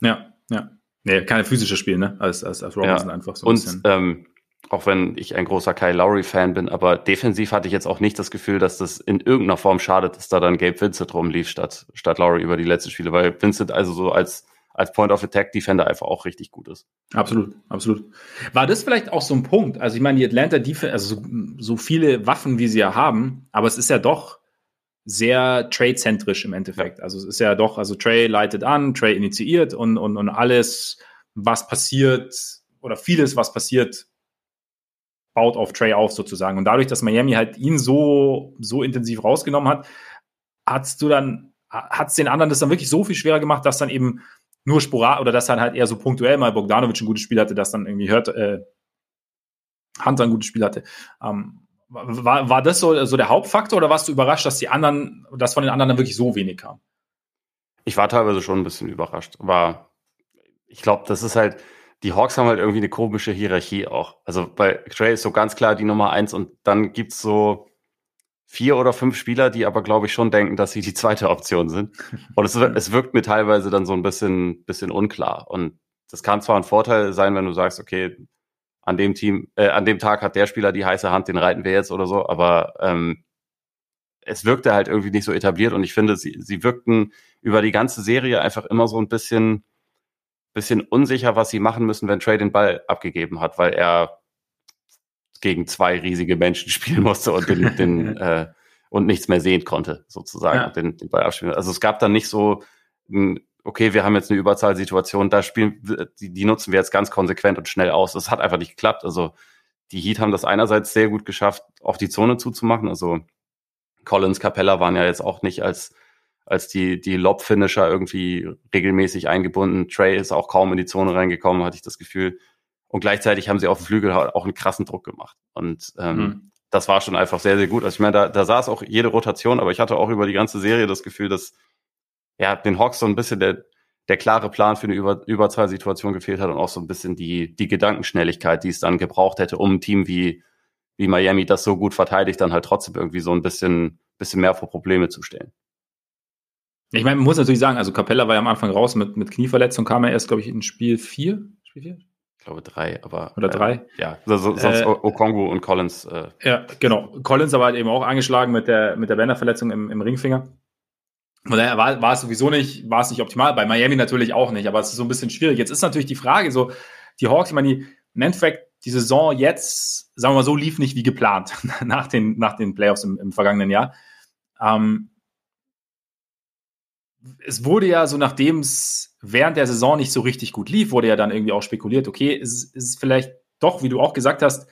Ja, ja. Nee, keine physische Spiel, ne? Als, als, als Robinson ja. einfach so
ein Und, bisschen. Ähm, auch wenn ich ein großer Kyle Lowry-Fan bin, aber defensiv hatte ich jetzt auch nicht das Gefühl, dass das in irgendeiner Form schadet, dass da dann Gabe Vincent rumlief statt, statt Lowry über die letzten Spiele, weil Vincent also so als, als Point-of-Attack-Defender einfach auch richtig gut ist.
Absolut, absolut. War das vielleicht auch so ein Punkt? Also ich meine, die Atlanta Defense, also so, so viele Waffen, wie sie ja haben, aber es ist ja doch sehr Trade-zentrisch im Endeffekt. Also es ist ja doch, also Trey leitet an, Trey initiiert und, und, und alles, was passiert oder vieles, was passiert, baut auf Trey auf sozusagen. Und dadurch, dass Miami halt ihn so, so intensiv rausgenommen hat, hast du dann, hat es den anderen das dann wirklich so viel schwerer gemacht, dass dann eben nur Sporat oder dass dann halt eher so punktuell mal Bogdanovic ein gutes Spiel hatte, dass dann irgendwie hört, äh, Hunter ein gutes Spiel hatte. Ähm, war, war das so, so der Hauptfaktor oder warst du überrascht, dass die anderen, dass von den anderen dann wirklich so wenig kam?
Ich war teilweise schon ein bisschen überrascht. War, ich glaube, das ist halt, die Hawks haben halt irgendwie eine komische Hierarchie auch. Also bei Trey ist so ganz klar die Nummer eins und dann gibt's so vier oder fünf Spieler, die aber, glaube ich, schon denken, dass sie die zweite Option sind. Und es, es wirkt mir teilweise dann so ein bisschen, bisschen unklar. Und das kann zwar ein Vorteil sein, wenn du sagst, okay, an dem Team, äh, an dem Tag hat der Spieler die heiße Hand, den reiten wir jetzt oder so, aber ähm, es wirkte halt irgendwie nicht so etabliert und ich finde, sie, sie wirkten über die ganze Serie einfach immer so ein bisschen, bisschen unsicher, was sie machen müssen, wenn Trey den Ball abgegeben hat, weil er gegen zwei riesige Menschen spielen musste und den, den äh, und nichts mehr sehen konnte, sozusagen, ja. den, den Ball abspielen. Also es gab dann nicht so ein okay, wir haben jetzt eine Überzahlsituation, da spielen, die, die nutzen wir jetzt ganz konsequent und schnell aus. Das hat einfach nicht geklappt. Also die Heat haben das einerseits sehr gut geschafft, auch die Zone zuzumachen. Also Collins, Capella waren ja jetzt auch nicht als, als die, die Lob-Finisher irgendwie regelmäßig eingebunden. Trey ist auch kaum in die Zone reingekommen, hatte ich das Gefühl. Und gleichzeitig haben sie auf dem Flügel auch einen krassen Druck gemacht. Und ähm, mhm. das war schon einfach sehr, sehr gut. Also ich meine, da, da saß auch jede Rotation, aber ich hatte auch über die ganze Serie das Gefühl, dass ja, den Hawks so ein bisschen der, der klare Plan für eine Über Überzahlsituation gefehlt hat und auch so ein bisschen die, die Gedankenschnelligkeit, die es dann gebraucht hätte, um ein Team wie, wie Miami das so gut verteidigt, dann halt trotzdem irgendwie so ein bisschen, bisschen mehr vor Probleme zu stellen.
Ich meine, man muss natürlich sagen, also Capella war ja am Anfang raus mit, mit Knieverletzung, kam er erst, glaube ich, in Spiel 4. Spiel 4?
Ich glaube drei, aber.
Oder drei? Äh,
ja, also, sonst äh, Okongu und Collins.
Äh. Ja, genau. Collins aber halt eben auch angeschlagen mit der, mit der Bänderverletzung im, im Ringfinger. Von daher war, war es sowieso nicht, war es nicht optimal. Bei Miami natürlich auch nicht, aber es ist so ein bisschen schwierig. Jetzt ist natürlich die Frage, so, die Hawks, ich meine, die, im Endeffekt, die Saison jetzt, sagen wir mal so, lief nicht wie geplant nach den, nach den Playoffs im, im vergangenen Jahr. Ähm, es wurde ja so, nachdem es während der Saison nicht so richtig gut lief, wurde ja dann irgendwie auch spekuliert, okay, es ist vielleicht doch, wie du auch gesagt hast,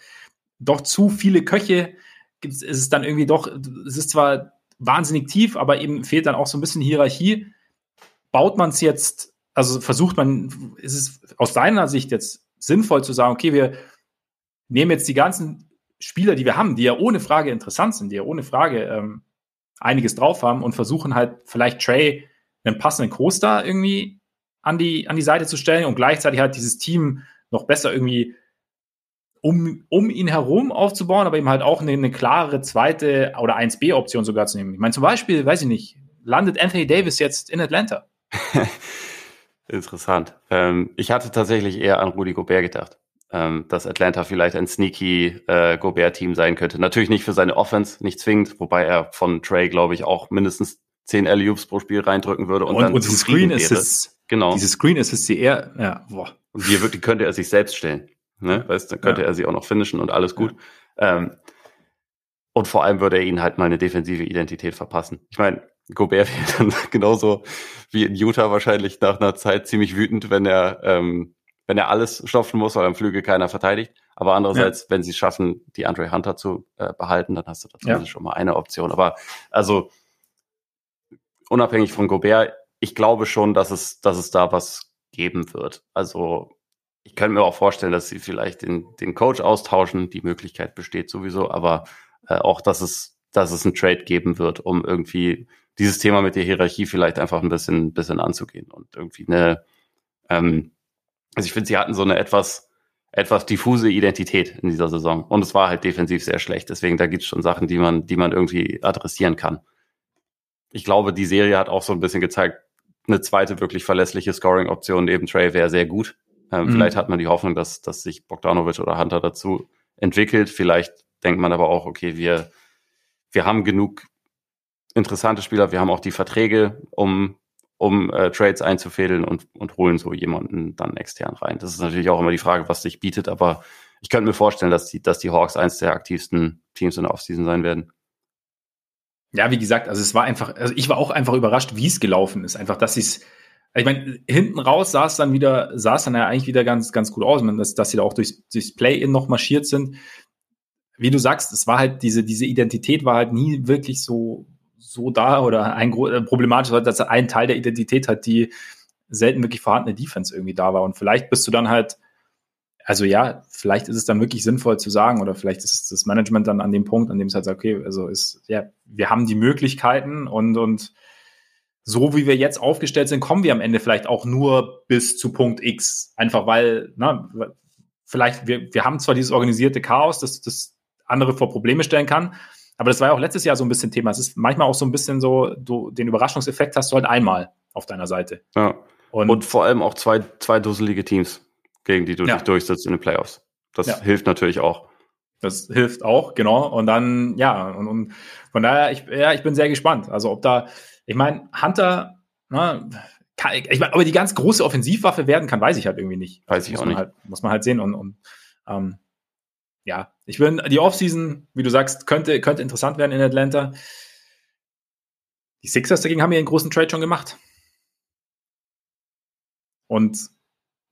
doch zu viele Köche. Ist es dann irgendwie doch, es ist zwar wahnsinnig tief, aber eben fehlt dann auch so ein bisschen Hierarchie. Baut man es jetzt, also versucht man, ist es aus deiner Sicht jetzt sinnvoll zu sagen, okay, wir nehmen jetzt die ganzen Spieler, die wir haben, die ja ohne Frage interessant sind, die ja ohne Frage ähm, einiges drauf haben und versuchen halt vielleicht Trey einen passenden Co-Star irgendwie an die, an die Seite zu stellen und gleichzeitig halt dieses Team noch besser irgendwie um, um ihn herum aufzubauen, aber eben halt auch eine, eine klare zweite oder 1B-Option sogar zu nehmen. Ich meine, zum Beispiel, weiß ich nicht, landet Anthony Davis jetzt in Atlanta?
Interessant. Ähm, ich hatte tatsächlich eher an Rudy Gobert gedacht, ähm, dass Atlanta vielleicht ein sneaky äh, Gobert-Team sein könnte. Natürlich nicht für seine Offense, nicht zwingend, wobei er von Trey, glaube ich, auch mindestens 10 alley pro Spiel reindrücken würde.
Und, und, dann und diese Screen Assists, genau. Diese Screen Assists, die er, ja, boah.
Und die könnte er sich selbst stellen. Ne? Weißt, dann könnte ja. er sie auch noch finishen und alles gut. Ja. Ähm, und vor allem würde er ihnen halt mal eine defensive Identität verpassen. Ich meine, Gobert wird dann genauso wie in Utah wahrscheinlich nach einer Zeit ziemlich wütend, wenn er, ähm, wenn er alles stopfen muss, weil am Flügel keiner verteidigt. Aber andererseits, ja. wenn sie es schaffen, die Andre Hunter zu äh, behalten, dann hast du da ja. schon mal eine Option. Aber also unabhängig von Gobert, ich glaube schon, dass es, dass es da was geben wird. Also ich könnte mir auch vorstellen, dass sie vielleicht den, den Coach austauschen. Die Möglichkeit besteht sowieso, aber äh, auch, dass es, dass es einen Trade geben wird, um irgendwie dieses Thema mit der Hierarchie vielleicht einfach ein bisschen, bisschen anzugehen und irgendwie eine, ähm, also ich finde, sie hatten so eine etwas, etwas diffuse Identität in dieser Saison und es war halt defensiv sehr schlecht. Deswegen da gibt es schon Sachen, die man, die man irgendwie adressieren kann. Ich glaube, die Serie hat auch so ein bisschen gezeigt, eine zweite wirklich verlässliche Scoring-Option neben Trey wäre sehr gut. Ähm, mhm. Vielleicht hat man die Hoffnung, dass, dass sich Bogdanovic oder Hunter dazu entwickelt. Vielleicht denkt man aber auch, okay, wir, wir haben genug interessante Spieler, wir haben auch die Verträge, um, um äh, Trades einzufädeln und, und holen so jemanden dann extern rein. Das ist natürlich auch immer die Frage, was sich bietet, aber ich könnte mir vorstellen, dass die, dass die Hawks eins der aktivsten Teams in der Offseason sein werden.
Ja, wie gesagt, also es war einfach, also ich war auch einfach überrascht, wie es gelaufen ist. Einfach, dass sie es, ich meine, hinten raus sah es dann wieder, sah es dann ja eigentlich wieder ganz, ganz gut aus, dass, dass sie da auch durchs, durchs Play-In noch marschiert sind. Wie du sagst, es war halt diese, diese Identität war halt nie wirklich so, so da oder ein äh, problematisch, dass einen Teil der Identität hat, die selten wirklich vorhandene Defense irgendwie da war. Und vielleicht bist du dann halt, also ja, vielleicht ist es dann wirklich sinnvoll zu sagen, oder vielleicht ist das Management dann an dem Punkt, an dem es halt sagt, okay, also ist, ja, wir haben die Möglichkeiten und, und so wie wir jetzt aufgestellt sind, kommen wir am Ende vielleicht auch nur bis zu Punkt X. Einfach weil, na, vielleicht, wir, wir haben zwar dieses organisierte Chaos, das, das andere vor Probleme stellen kann, aber das war ja auch letztes Jahr so ein bisschen Thema. Es ist manchmal auch so ein bisschen so, du, den Überraschungseffekt hast du halt einmal auf deiner Seite.
Ja. Und, und vor allem auch zwei, zwei dusselige Teams, gegen die du ja. dich durchsetzt in den Playoffs. Das ja. hilft natürlich auch.
Das hilft auch, genau. Und dann, ja, und, und von daher, ich, ja, ich bin sehr gespannt. Also ob da, ich meine, Hunter, na, ne, kann, ich meine, aber die ganz große Offensivwaffe werden kann, weiß ich halt irgendwie nicht.
Weiß ich
muss
auch nicht.
Halt, muss man halt sehen. Und, und ähm, ja, ich bin, die Offseason, wie du sagst, könnte, könnte interessant werden in Atlanta. Die Sixers dagegen haben ja einen großen Trade schon gemacht. Und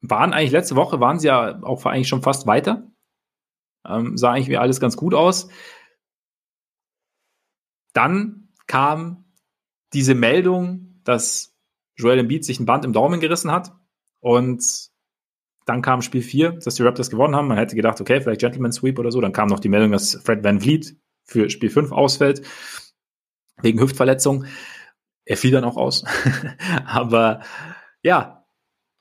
waren eigentlich letzte Woche, waren sie ja auch eigentlich schon fast weiter. Ähm, sah eigentlich wie alles ganz gut aus. Dann kam diese Meldung, dass Joel Embiid sich ein Band im Daumen gerissen hat und dann kam Spiel 4, dass die Raptors gewonnen haben. Man hätte gedacht, okay, vielleicht Gentleman Sweep oder so. Dann kam noch die Meldung, dass Fred Van Vliet für Spiel 5 ausfällt, wegen Hüftverletzung. Er fiel dann auch aus. Aber ja,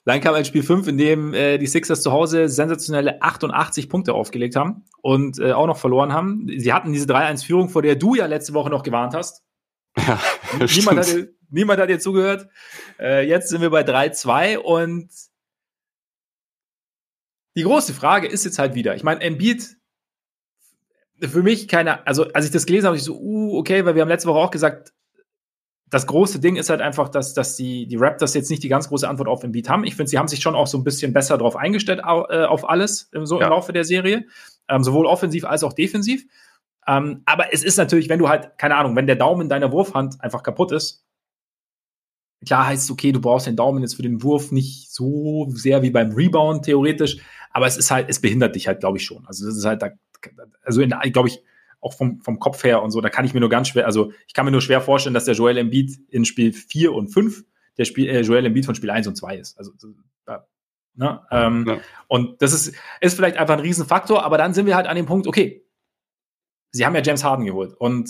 dann kam ein Spiel 5, in dem äh, die Sixers zu Hause sensationelle 88 Punkte aufgelegt haben und äh, auch noch verloren haben. Sie hatten diese 3-1-Führung, vor der du ja letzte Woche noch gewarnt hast. Ja, niemand, hat, niemand hat dir zugehört. Äh, jetzt sind wir bei 3-2 und die große Frage ist jetzt halt wieder, ich meine, Embiid für mich keine, also als ich das gelesen habe, ich so, uh, okay, weil wir haben letzte Woche auch gesagt, das große Ding ist halt einfach, dass, dass die, die Raptors jetzt nicht die ganz große Antwort auf Embiid haben. Ich finde, sie haben sich schon auch so ein bisschen besser darauf eingestellt, äh, auf alles, so ja. im Laufe der Serie. Ähm, sowohl offensiv als auch defensiv. Ähm, aber es ist natürlich, wenn du halt, keine Ahnung, wenn der Daumen deiner Wurfhand einfach kaputt ist, klar heißt es, okay, du brauchst den Daumen jetzt für den Wurf nicht so sehr wie beim Rebound theoretisch, aber es ist halt, es behindert dich halt, glaube ich, schon. Also das ist halt, da, also glaube ich, auch vom, vom Kopf her und so, da kann ich mir nur ganz schwer, also ich kann mir nur schwer vorstellen, dass der Joel Embiid in Spiel 4 und 5 der Spiel, äh, Joel Embiid von Spiel 1 und 2 ist. Also ne? ähm, ja. Und das ist, ist vielleicht einfach ein Riesenfaktor, aber dann sind wir halt an dem Punkt, okay, sie haben ja James Harden geholt und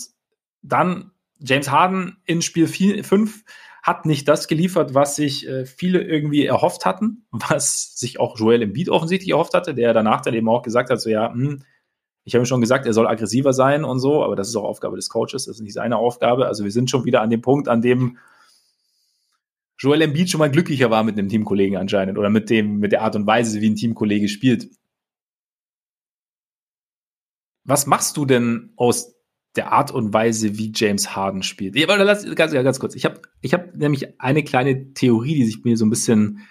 dann James Harden in Spiel 4, 5 hat nicht das geliefert, was sich äh, viele irgendwie erhofft hatten, was sich auch Joel Embiid offensichtlich erhofft hatte, der danach dann eben auch gesagt hat, so ja, hm, ich habe schon gesagt, er soll aggressiver sein und so, aber das ist auch Aufgabe des Coaches, das ist nicht seine Aufgabe. Also wir sind schon wieder an dem Punkt, an dem Joel Embiid schon mal glücklicher war mit einem Teamkollegen anscheinend oder mit dem, mit der Art und Weise, wie ein Teamkollege spielt. Was machst du denn aus der Art und Weise, wie James Harden spielt. Ja, aber lass, ganz, ganz kurz. Ich habe ich hab nämlich eine kleine Theorie, die sich mir so ein bisschen,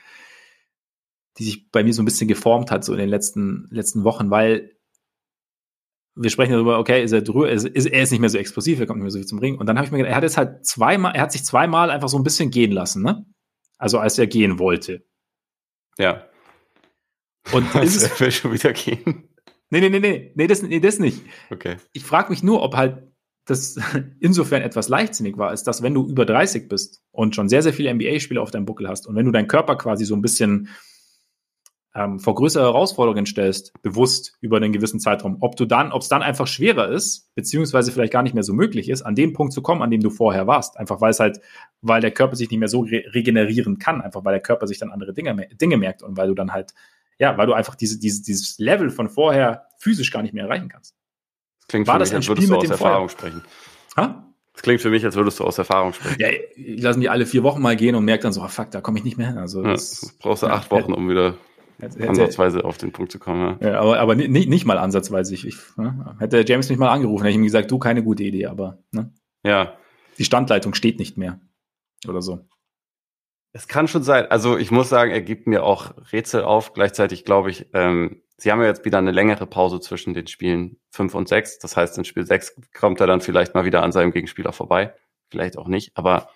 die sich bei mir so ein bisschen geformt hat, so in den letzten, letzten Wochen, weil wir sprechen darüber, okay, ist er drüber, ist, ist, er ist nicht mehr so explosiv, er kommt nicht mehr so viel zum Ring. Und dann habe ich mir gedacht, er hat jetzt halt zweimal, er hat sich zweimal einfach so ein bisschen gehen lassen, ne? Also als er gehen wollte.
Ja.
Und ist
es, er will schon wieder gehen.
Nee, nee, nee, nee, nee, das, nee, das nicht.
Okay.
Ich frage mich nur, ob halt das insofern etwas leichtsinnig war, ist, dass wenn du über 30 bist und schon sehr, sehr viele NBA-Spiele auf deinem Buckel hast und wenn du deinen Körper quasi so ein bisschen ähm, vor größere Herausforderungen stellst, bewusst über einen gewissen Zeitraum, ob du dann, ob es dann einfach schwerer ist, beziehungsweise vielleicht gar nicht mehr so möglich ist, an den Punkt zu kommen, an dem du vorher warst. Einfach weil es halt, weil der Körper sich nicht mehr so re regenerieren kann, einfach weil der Körper sich dann andere Dinge, Dinge merkt und weil du dann halt ja, weil du einfach diese, diese, dieses Level von vorher physisch gar nicht mehr erreichen kannst.
Das klingt War für das mich, als würdest du aus Erfahrung Feuer? sprechen.
Ha?
Das klingt für mich, als würdest du aus Erfahrung sprechen.
Ja, ich lasse die alle vier Wochen mal gehen und merke dann so, oh, fuck, da komme ich nicht mehr hin. Also
ja, das, brauchst du ja, acht Wochen, um wieder hätte, ansatzweise auf den Punkt zu kommen.
Ja, ja aber, aber nicht, nicht mal ansatzweise. Ich, ich ne? Hätte James mich mal angerufen, hätte ich ihm gesagt, du, keine gute Idee, aber ne?
ja.
die Standleitung steht nicht mehr. Oder so.
Es kann schon sein. Also ich muss sagen, er gibt mir auch Rätsel auf. Gleichzeitig glaube ich, ähm, sie haben ja jetzt wieder eine längere Pause zwischen den Spielen 5 und 6. Das heißt, in Spiel 6 kommt er dann vielleicht mal wieder an seinem Gegenspieler vorbei. Vielleicht auch nicht. Aber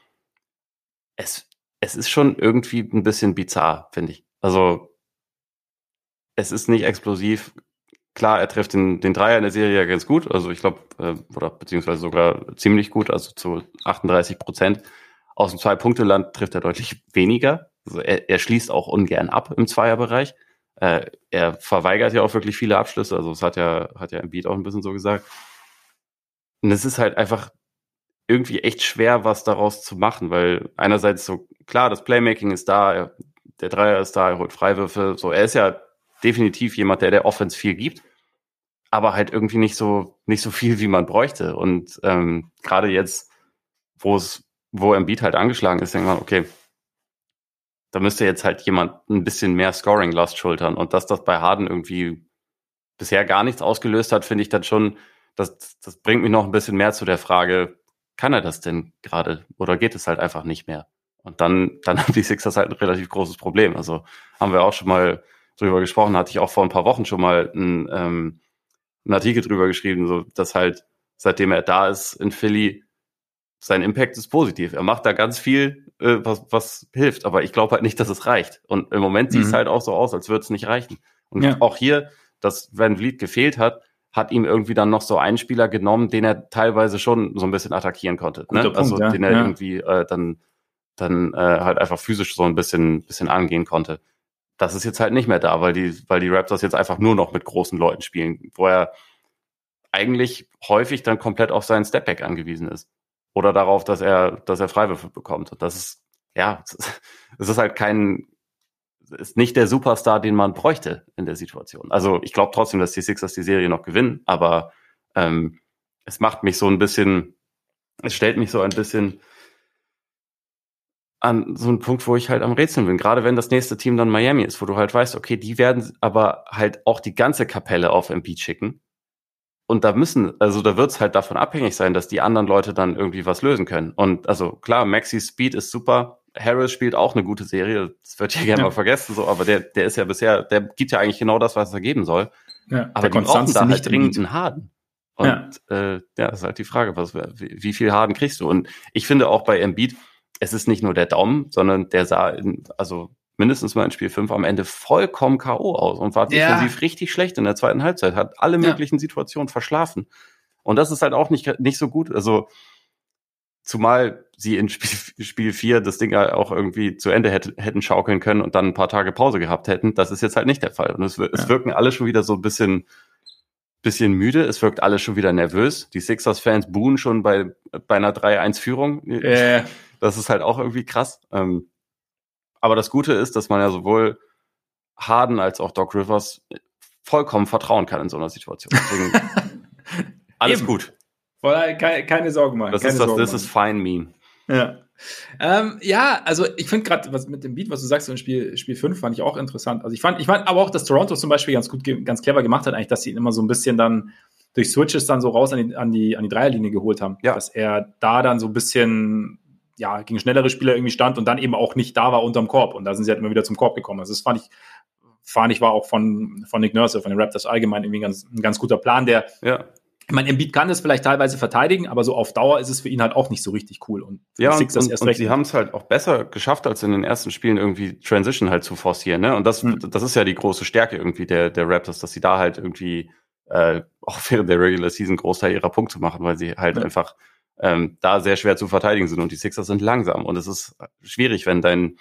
es, es ist schon irgendwie ein bisschen bizarr, finde ich. Also es ist nicht explosiv. Klar, er trifft den, den Dreier in der Serie ja ganz gut. Also ich glaube, äh, oder beziehungsweise sogar ziemlich gut, also zu 38 Prozent aus dem Zwei-Punkte-Land trifft er deutlich weniger. Also er, er schließt auch ungern ab im Zweierbereich. Äh, er verweigert ja auch wirklich viele Abschlüsse. Also das hat ja, hat ja im Beat auch ein bisschen so gesagt. Und es ist halt einfach irgendwie echt schwer, was daraus zu machen, weil einerseits so, klar, das Playmaking ist da, er, der Dreier ist da, er holt Freiwürfe, so, er ist ja definitiv jemand, der der Offense viel gibt, aber halt irgendwie nicht so, nicht so viel, wie man bräuchte. Und ähm, gerade jetzt, wo es wo Embiid halt angeschlagen ist, denkt man, okay, da müsste jetzt halt jemand ein bisschen mehr Scoring-Last schultern. Und dass das bei Harden irgendwie bisher gar nichts ausgelöst hat, finde ich dann schon, das, das bringt mich noch ein bisschen mehr zu der Frage, kann er das denn gerade oder geht es halt einfach nicht mehr? Und dann, dann haben die Sixers halt ein relativ großes Problem. Also haben wir auch schon mal drüber gesprochen, hatte ich auch vor ein paar Wochen schon mal einen, ähm, einen Artikel drüber geschrieben, so dass halt seitdem er da ist in Philly sein Impact ist positiv. Er macht da ganz viel, äh, was, was hilft, aber ich glaube halt nicht, dass es reicht. Und im Moment sieht es mhm. halt auch so aus, als würde es nicht reichen. Und ja. auch hier, dass Van Vliet gefehlt hat, hat ihm irgendwie dann noch so einen Spieler genommen, den er teilweise schon so ein bisschen attackieren konnte. Ne? Punkt, also ja. den er ja. irgendwie äh, dann, dann äh, halt einfach physisch so ein bisschen, bisschen angehen konnte. Das ist jetzt halt nicht mehr da, weil die, weil die Raptors jetzt einfach nur noch mit großen Leuten spielen, wo er eigentlich häufig dann komplett auf seinen Stepback angewiesen ist oder darauf, dass er, dass er Freiwürfe bekommt. Und das ist, ja, es ist halt kein, ist nicht der Superstar, den man bräuchte in der Situation. Also ich glaube trotzdem, dass die Sixers die Serie noch gewinnen, aber ähm, es macht mich so ein bisschen, es stellt mich so ein bisschen an so einen Punkt, wo ich halt am Rätseln bin. Gerade wenn das nächste Team dann Miami ist, wo du halt weißt, okay, die werden aber halt auch die ganze Kapelle auf MP schicken. Und da müssen, also da wird es halt davon abhängig sein, dass die anderen Leute dann irgendwie was lösen können. Und also klar, Maxi Speed ist super. Harris spielt auch eine gute Serie. Das wird ja gerne ja. mal vergessen, so, aber der, der ist ja bisher, der gibt ja eigentlich genau das, was er geben soll. Ja, aber die brauchen da halt dringend einen Harden. Und ja. Äh, ja, ist halt die Frage, was, wie, wie viel Harden kriegst du? Und ich finde auch bei Embiid, es ist nicht nur der Daumen, sondern der sah, in, also mindestens mal in Spiel 5 am Ende vollkommen K.O. aus und war ja. defensiv richtig schlecht in der zweiten Halbzeit, hat alle möglichen ja. Situationen verschlafen. Und das ist halt auch nicht, nicht so gut. Also, zumal sie in Spiel, Spiel 4 das Ding auch irgendwie zu Ende hätte, hätten schaukeln können und dann ein paar Tage Pause gehabt hätten. Das ist jetzt halt nicht der Fall. Und es, ja. es wirken alle schon wieder so ein bisschen, bisschen müde. Es wirkt alles schon wieder nervös. Die Sixers-Fans buhen schon bei, bei einer 3-1-Führung. Äh. Das ist halt auch irgendwie krass. Ähm, aber das Gute ist, dass man ja sowohl Harden als auch Doc Rivers vollkommen vertrauen kann in so einer Situation. Deswegen, alles Eben. gut.
Keine, keine Sorgen machen.
Das ist das, das ist fine meme.
Ja. Ähm, ja, also ich finde gerade, was mit dem Beat, was du sagst, so in Spiel, Spiel 5 fand ich auch interessant. Also ich fand, ich fand aber auch, dass Toronto zum Beispiel ganz gut, ganz clever gemacht hat, eigentlich, dass sie ihn immer so ein bisschen dann durch Switches dann so raus an die, an die, an die Dreierlinie geholt haben. Ja. Dass er da dann so ein bisschen ja, gegen schnellere Spieler irgendwie stand und dann eben auch nicht da war unterm Korb. Und da sind sie halt immer wieder zum Korb gekommen. Also das fand ich, fand ich war auch von, von Nick Nurse, von den Raptors allgemein irgendwie ein ganz, ein ganz guter Plan, der, ja. Ich meine, Embiid kann das vielleicht teilweise verteidigen, aber so auf Dauer ist es für ihn halt auch nicht so richtig cool. Und
ja, und, und, und sie haben es halt auch besser geschafft, als in den ersten Spielen irgendwie Transition halt zu forcieren. Ne? Und das, hm. das ist ja die große Stärke irgendwie der, der Raptors, dass sie da halt irgendwie äh, auch während der Regular Season Großteil ihrer Punkte machen, weil sie halt hm. einfach ähm, da sehr schwer zu verteidigen sind und die Sixers sind langsam und es ist schwierig, wenn dein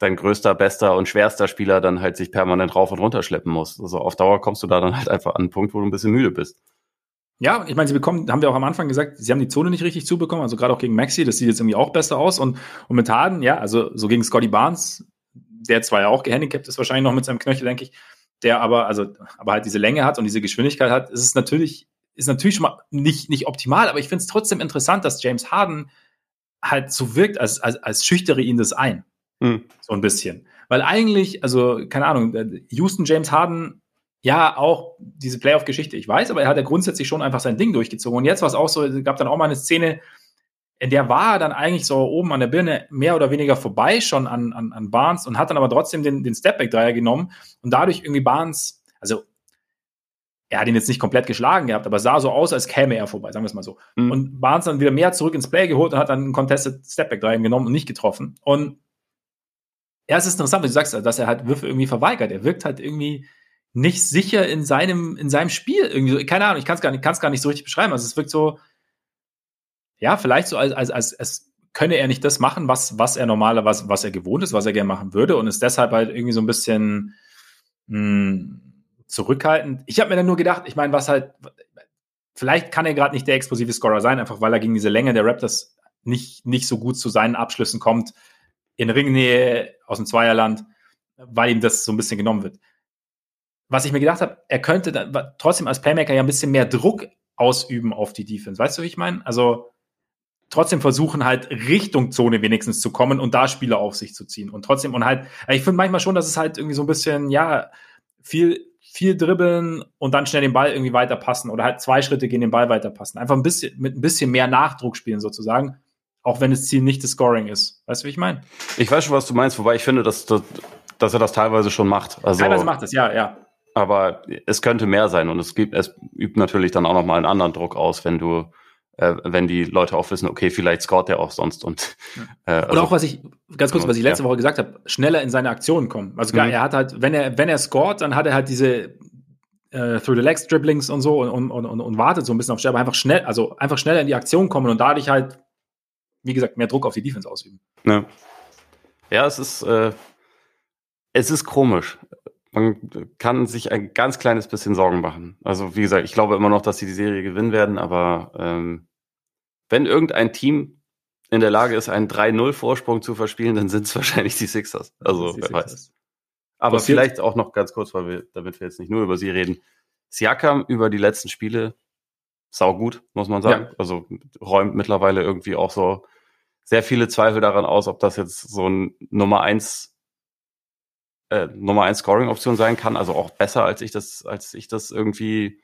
dein größter, bester und schwerster Spieler dann halt sich permanent rauf und runter schleppen muss. Also auf Dauer kommst du da dann halt einfach an einen Punkt, wo du ein bisschen müde bist.
Ja, ich meine, sie bekommen, haben wir auch am Anfang gesagt, sie haben die Zone nicht richtig zubekommen, also gerade auch gegen Maxi, das sieht jetzt irgendwie auch besser aus und, und mit Harden, ja, also so gegen Scotty Barnes, der zwar ja auch gehandicapt ist, wahrscheinlich noch mit seinem Knöchel, denke ich, der aber, also, aber halt diese Länge hat und diese Geschwindigkeit hat, ist es natürlich ist natürlich schon mal nicht, nicht optimal, aber ich finde es trotzdem interessant, dass James Harden halt so wirkt, als, als, als schüchtere ihn das ein. Mhm. So ein bisschen. Weil eigentlich, also, keine Ahnung, äh, Houston James Harden, ja, auch diese Playoff-Geschichte, ich weiß, aber er hat ja grundsätzlich schon einfach sein Ding durchgezogen. Und jetzt war es auch so, es gab dann auch mal eine Szene, in der war er dann eigentlich so oben an der Birne mehr oder weniger vorbei schon an, an, an Barnes und hat dann aber trotzdem den, den Stepback-Dreier genommen und dadurch irgendwie Barnes, also er hat ihn jetzt nicht komplett geschlagen gehabt, aber sah so aus, als käme er vorbei, sagen wir es mal so. Mhm. Und Barnes dann wieder mehr zurück ins Play geholt und hat dann einen Contested Stepback-Dreier genommen und nicht getroffen. Und ja, es ist interessant, wie du sagst, dass er halt Würfe irgendwie verweigert. Er wirkt halt irgendwie nicht sicher in seinem, in seinem Spiel. Irgendwie keine Ahnung, ich kann es gar, nicht, gar nicht so richtig beschreiben. Also es wirkt so, ja, vielleicht so, als, als, als, als könne er nicht das machen, was, was er normaler, was, was er gewohnt ist, was er gerne machen würde und ist deshalb halt irgendwie so ein bisschen mh, hm, zurückhaltend. Ich habe mir dann nur gedacht, ich meine, was halt, vielleicht kann er gerade nicht der explosive Scorer sein, einfach weil er gegen diese Länge der Raptors nicht, nicht so gut zu seinen Abschlüssen kommt, in Ringnähe aus dem Zweierland, weil ihm das so ein bisschen genommen wird. Was ich mir gedacht habe, er könnte dann, trotzdem als Playmaker ja ein bisschen mehr Druck ausüben auf die Defense. Weißt du, wie ich meine? Also trotzdem versuchen halt Richtung Zone wenigstens zu kommen und da Spieler auf sich zu ziehen. Und trotzdem, und halt, ich finde manchmal schon, dass es halt irgendwie so ein bisschen, ja, viel, viel dribbeln und dann schnell den Ball irgendwie weiterpassen oder halt zwei Schritte gehen den Ball weiterpassen. Einfach ein bisschen, mit ein bisschen mehr Nachdruck spielen sozusagen. Auch wenn das Ziel nicht das Scoring ist. Weißt du, wie ich meine?
Ich weiß schon, was du meinst, wobei ich finde, dass, dass, dass er das teilweise schon macht.
Also, teilweise macht es, ja, ja.
Aber es könnte mehr sein und es gibt, es übt natürlich dann auch nochmal einen anderen Druck aus, wenn du, äh, wenn die Leute auch wissen, okay, vielleicht scoret der auch sonst und
äh, also, Oder auch was ich, ganz kurz, was ich letzte ja. Woche gesagt habe, schneller in seine Aktionen kommen. Also mhm. er hat halt, wenn er, wenn er scoret, dann hat er halt diese äh, Through the Legs Dribblings und so und, und, und, und wartet so ein bisschen auf Sterbe, einfach schnell, also einfach schneller in die Aktion kommen und dadurch halt wie gesagt, mehr Druck auf die Defense ausüben.
Ja, ja es ist, äh, es ist komisch. Man kann sich ein ganz kleines bisschen Sorgen machen. Also, wie gesagt, ich glaube immer noch, dass sie die Serie gewinnen werden, aber ähm, wenn irgendein Team in der Lage ist, einen 3-0-Vorsprung zu verspielen, dann sind es wahrscheinlich die Sixers. Also, wer weiß. Aber Passiert. vielleicht auch noch ganz kurz, weil wir, damit wir jetzt nicht nur über sie reden. Siakam über die letzten Spiele saugut, muss man sagen. Ja. Also räumt mittlerweile irgendwie auch so sehr viele Zweifel daran aus, ob das jetzt so ein Nummer eins äh, Nummer eins Scoring-Option sein kann. Also auch besser, als ich das, als ich das irgendwie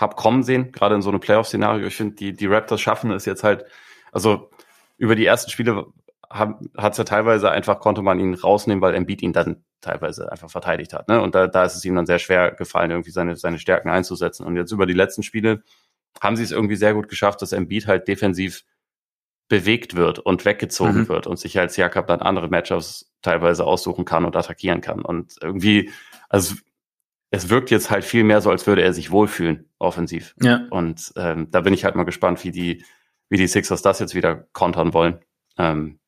hab kommen sehen, gerade in so einem Playoff-Szenario. Ich finde, die, die Raptors schaffen es jetzt halt, also über die ersten Spiele hat es ja teilweise einfach, konnte man ihn rausnehmen, weil Embiid ihn dann teilweise einfach verteidigt hat. Ne? Und da, da ist es ihm dann sehr schwer gefallen, irgendwie seine, seine Stärken einzusetzen. Und jetzt über die letzten Spiele haben sie es irgendwie sehr gut geschafft, dass Embiid halt defensiv bewegt wird und weggezogen mhm. wird und sich als Jakob dann andere Matchups teilweise aussuchen kann und attackieren kann. Und irgendwie, also es wirkt jetzt halt viel mehr so, als würde er sich wohlfühlen, offensiv. Ja. Und ähm, da bin ich halt mal gespannt, wie die, wie die Sixers das jetzt wieder kontern wollen. Ähm,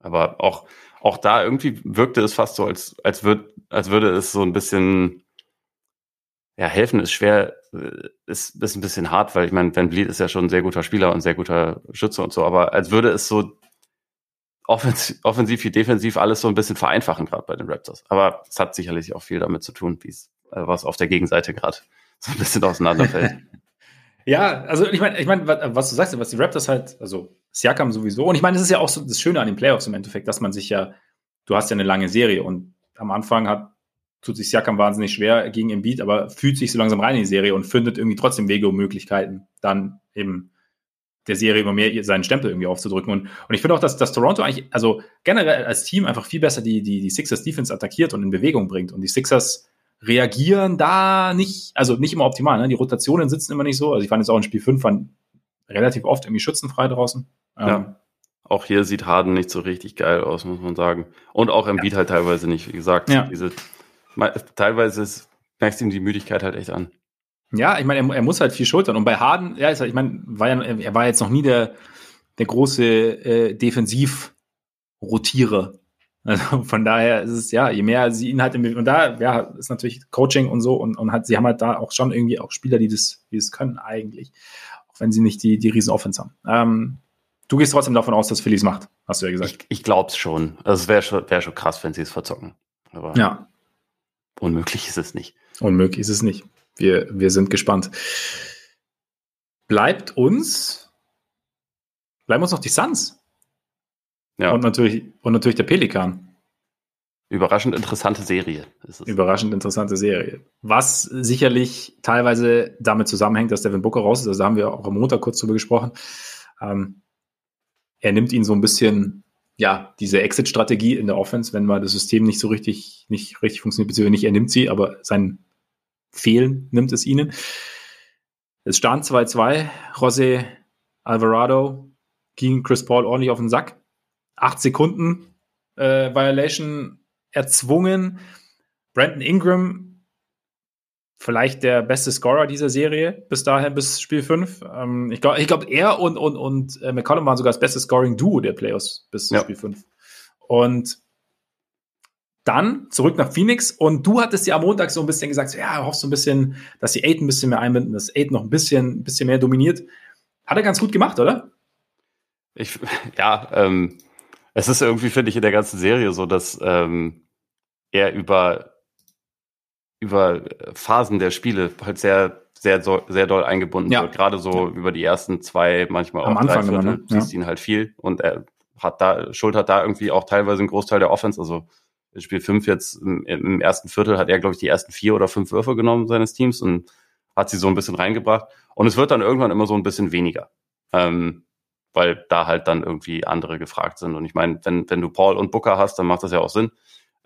aber auch, auch da irgendwie wirkte es fast so, als, als, würd, als würde es so ein bisschen ja, helfen ist schwer, äh, ist, ist ein bisschen hart, weil ich meine, Van Vliet ist ja schon ein sehr guter Spieler und sehr guter Schütze und so, aber als würde es so offensiv, offensiv wie defensiv alles so ein bisschen vereinfachen, gerade bei den Raptors. Aber es hat sicherlich auch viel damit zu tun, wie es, äh, was auf der Gegenseite gerade so ein bisschen auseinanderfällt.
ja, also ich meine, ich meine, was du sagst, was die Raptors halt, also Siakam sowieso, und ich meine, das ist ja auch so das Schöne an den Playoffs im Endeffekt, dass man sich ja, du hast ja eine lange Serie und am Anfang hat tut sich Siakam wahnsinnig schwer gegen Embiid, aber fühlt sich so langsam rein in die Serie und findet irgendwie trotzdem Wege und Möglichkeiten, dann eben der Serie immer mehr seinen Stempel irgendwie aufzudrücken. Und, und ich finde auch, dass, dass Toronto eigentlich, also generell als Team einfach viel besser die, die, die Sixers Defense attackiert und in Bewegung bringt. Und die Sixers reagieren da nicht, also nicht immer optimal. Ne? Die Rotationen sitzen immer nicht so. Also ich fand jetzt auch in Spiel 5 waren relativ oft irgendwie schützenfrei draußen.
Ja. Ähm, auch hier sieht Harden nicht so richtig geil aus, muss man sagen. Und auch Embiid ja. halt teilweise nicht, wie gesagt. Ja. Diese teilweise ist, merkst du ihm die Müdigkeit halt echt an.
Ja, ich meine, er, er, muss halt viel schultern. Und bei Harden, ja, halt, ich meine, war ja, er war jetzt noch nie der, der große äh, Defensiv-Rotierer. Also von daher ist es, ja, je mehr sie ihn halt im, und da, ja, ist natürlich Coaching und so und, und hat, sie haben halt da auch schon irgendwie auch Spieler, die das, die das können eigentlich. Auch wenn sie nicht die, die riesen Offense haben. Ähm, du gehst trotzdem davon aus, dass Phillies macht, hast du ja gesagt.
Ich, ich glaub's schon. Also es wäre schon, wär schon krass, wenn sie es verzocken.
Aber ja.
Unmöglich ist es nicht.
Unmöglich ist es nicht. Wir, wir sind gespannt. Bleibt uns, bleiben uns noch die Suns. Ja. Und natürlich, und natürlich der Pelikan.
Überraschend interessante Serie.
Ist es. Überraschend interessante Serie. Was sicherlich teilweise damit zusammenhängt, dass Devin Booker raus ist. Also da haben wir auch am Montag kurz drüber gesprochen. Ähm, er nimmt ihn so ein bisschen, ja, diese Exit-Strategie in der Offense, wenn mal das System nicht so richtig, nicht richtig funktioniert, beziehungsweise nicht er nimmt sie, aber sein Fehlen nimmt es ihnen. Es stand 2-2. José Alvarado ging Chris Paul ordentlich auf den Sack. Acht Sekunden äh, Violation erzwungen. Brandon Ingram, vielleicht der beste Scorer dieser Serie bis dahin, bis Spiel 5. Ähm, ich glaube, ich glaub, er und, und, und äh, McCollum waren sogar das beste Scoring-Duo der Playoffs bis ja. Spiel 5. Und dann zurück nach Phoenix und du hattest ja am Montag so ein bisschen gesagt, so, ja, hoffst du ein bisschen, dass die Aiden ein bisschen mehr einbinden, dass Aiden noch ein bisschen, ein bisschen mehr dominiert. Hat er ganz gut gemacht, oder?
Ich, ja, ähm, es ist irgendwie, finde ich, in der ganzen Serie so, dass ähm, er über, über Phasen der Spiele halt sehr, sehr, sehr doll eingebunden ja. wird. Gerade so ja. über die ersten zwei, manchmal
Am auch Anfang drei Viertel,
ne? siehst ihn halt viel und er hat da, Schuld hat da irgendwie auch teilweise einen Großteil der Offense, also Spiel 5 jetzt im, im, ersten Viertel hat er, glaube ich, die ersten vier oder fünf Würfe genommen seines Teams und hat sie so ein bisschen reingebracht. Und es wird dann irgendwann immer so ein bisschen weniger. Ähm, weil da halt dann irgendwie andere gefragt sind. Und ich meine, wenn, wenn du Paul und Booker hast, dann macht das ja auch Sinn.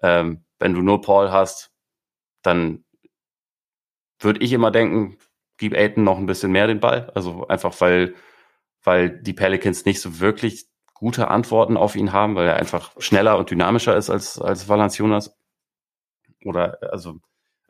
Ähm, wenn du nur Paul hast, dann würde ich immer denken, gib Aiton noch ein bisschen mehr den Ball. Also einfach, weil, weil die Pelicans nicht so wirklich gute Antworten auf ihn haben, weil er einfach schneller und dynamischer ist als, als Valanciunas. Oder, also,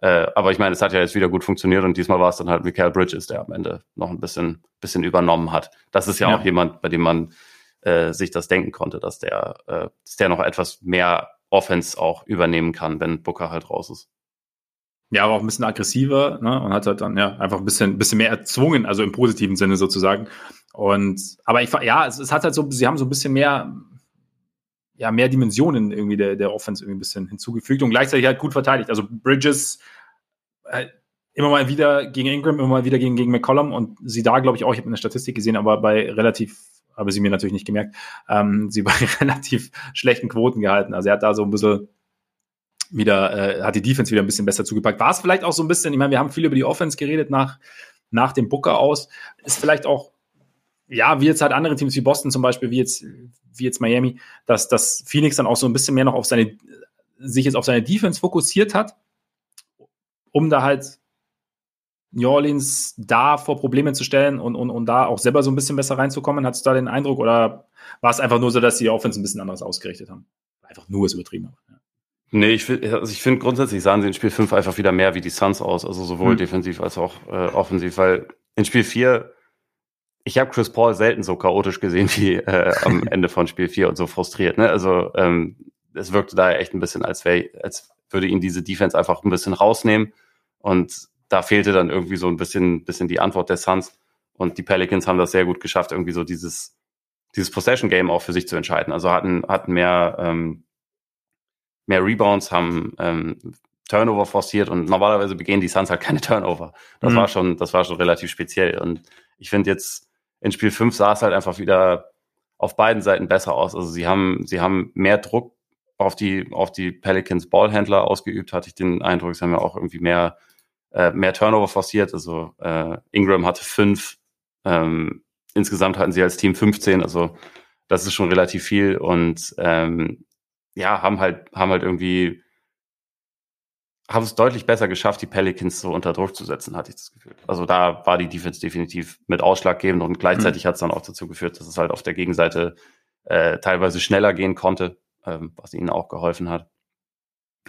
äh, aber ich meine, es hat ja jetzt wieder gut funktioniert und diesmal war es dann halt Mikael Bridges, der am Ende noch ein bisschen, bisschen übernommen hat. Das ist ja, ja. auch jemand, bei dem man äh, sich das denken konnte, dass der, äh, dass der noch etwas mehr Offense auch übernehmen kann, wenn Booker halt raus ist.
Ja, aber auch ein bisschen aggressiver ne? und hat halt dann ja einfach ein bisschen, bisschen mehr erzwungen, also im positiven Sinne sozusagen. Und, aber ich, ja, es, es hat halt so, sie haben so ein bisschen mehr, ja, mehr Dimensionen irgendwie der, der Offense irgendwie ein bisschen hinzugefügt und gleichzeitig halt gut verteidigt. Also Bridges äh, immer mal wieder gegen Ingram, immer mal wieder gegen, gegen McCollum und sie da, glaube ich, auch, ich habe eine Statistik gesehen, aber bei relativ, habe sie mir natürlich nicht gemerkt, ähm, sie bei relativ schlechten Quoten gehalten. Also er hat da so ein bisschen wieder, äh, hat die Defense wieder ein bisschen besser zugepackt. War es vielleicht auch so ein bisschen, ich meine, wir haben viel über die Offense geredet nach, nach dem Booker aus. Ist vielleicht auch ja, wie jetzt halt andere Teams wie Boston zum Beispiel, wie jetzt, wie jetzt Miami, dass, dass Phoenix dann auch so ein bisschen mehr noch auf seine, sich jetzt auf seine Defense fokussiert hat, um da halt New Orleans da vor Probleme zu stellen und, und, und da auch selber so ein bisschen besser reinzukommen. Hattest du da den Eindruck oder war es einfach nur so, dass die Offense ein bisschen anders ausgerichtet haben? Einfach nur ist übertrieben. Ja.
Nee, ich, also ich finde grundsätzlich sahen sie in Spiel 5 einfach wieder mehr wie die Suns aus, also sowohl hm. defensiv als auch äh, offensiv, weil in Spiel 4 ich habe Chris Paul selten so chaotisch gesehen wie äh, am Ende von Spiel 4 und so frustriert. Ne? Also ähm, es wirkte da echt ein bisschen, als wäre, als würde ihn diese Defense einfach ein bisschen rausnehmen. Und da fehlte dann irgendwie so ein bisschen, bisschen die Antwort der Suns. Und die Pelicans haben das sehr gut geschafft, irgendwie so dieses, dieses Possession-Game auch für sich zu entscheiden. Also hatten, hatten mehr, ähm, mehr Rebounds, haben ähm, Turnover forciert und normalerweise begehen die Suns halt keine Turnover. Das mhm. war schon, das war schon relativ speziell. Und ich finde jetzt, in Spiel 5 sah es halt einfach wieder auf beiden Seiten besser aus. Also sie haben, sie haben mehr Druck auf die, auf die Pelicans Ballhändler ausgeübt, hatte ich den Eindruck. Sie haben ja auch irgendwie mehr, äh, mehr Turnover forciert. Also äh, Ingram hatte fünf, ähm, insgesamt hatten sie als Team 15, also das ist schon relativ viel und ähm, ja, haben halt, haben halt irgendwie haben es deutlich besser geschafft, die Pelicans so unter Druck zu setzen, hatte ich das Gefühl. Also da war die Defense definitiv mit ausschlaggebend und gleichzeitig mhm. hat es dann auch dazu geführt, dass es halt auf der Gegenseite äh, teilweise schneller gehen konnte, ähm, was ihnen auch geholfen hat.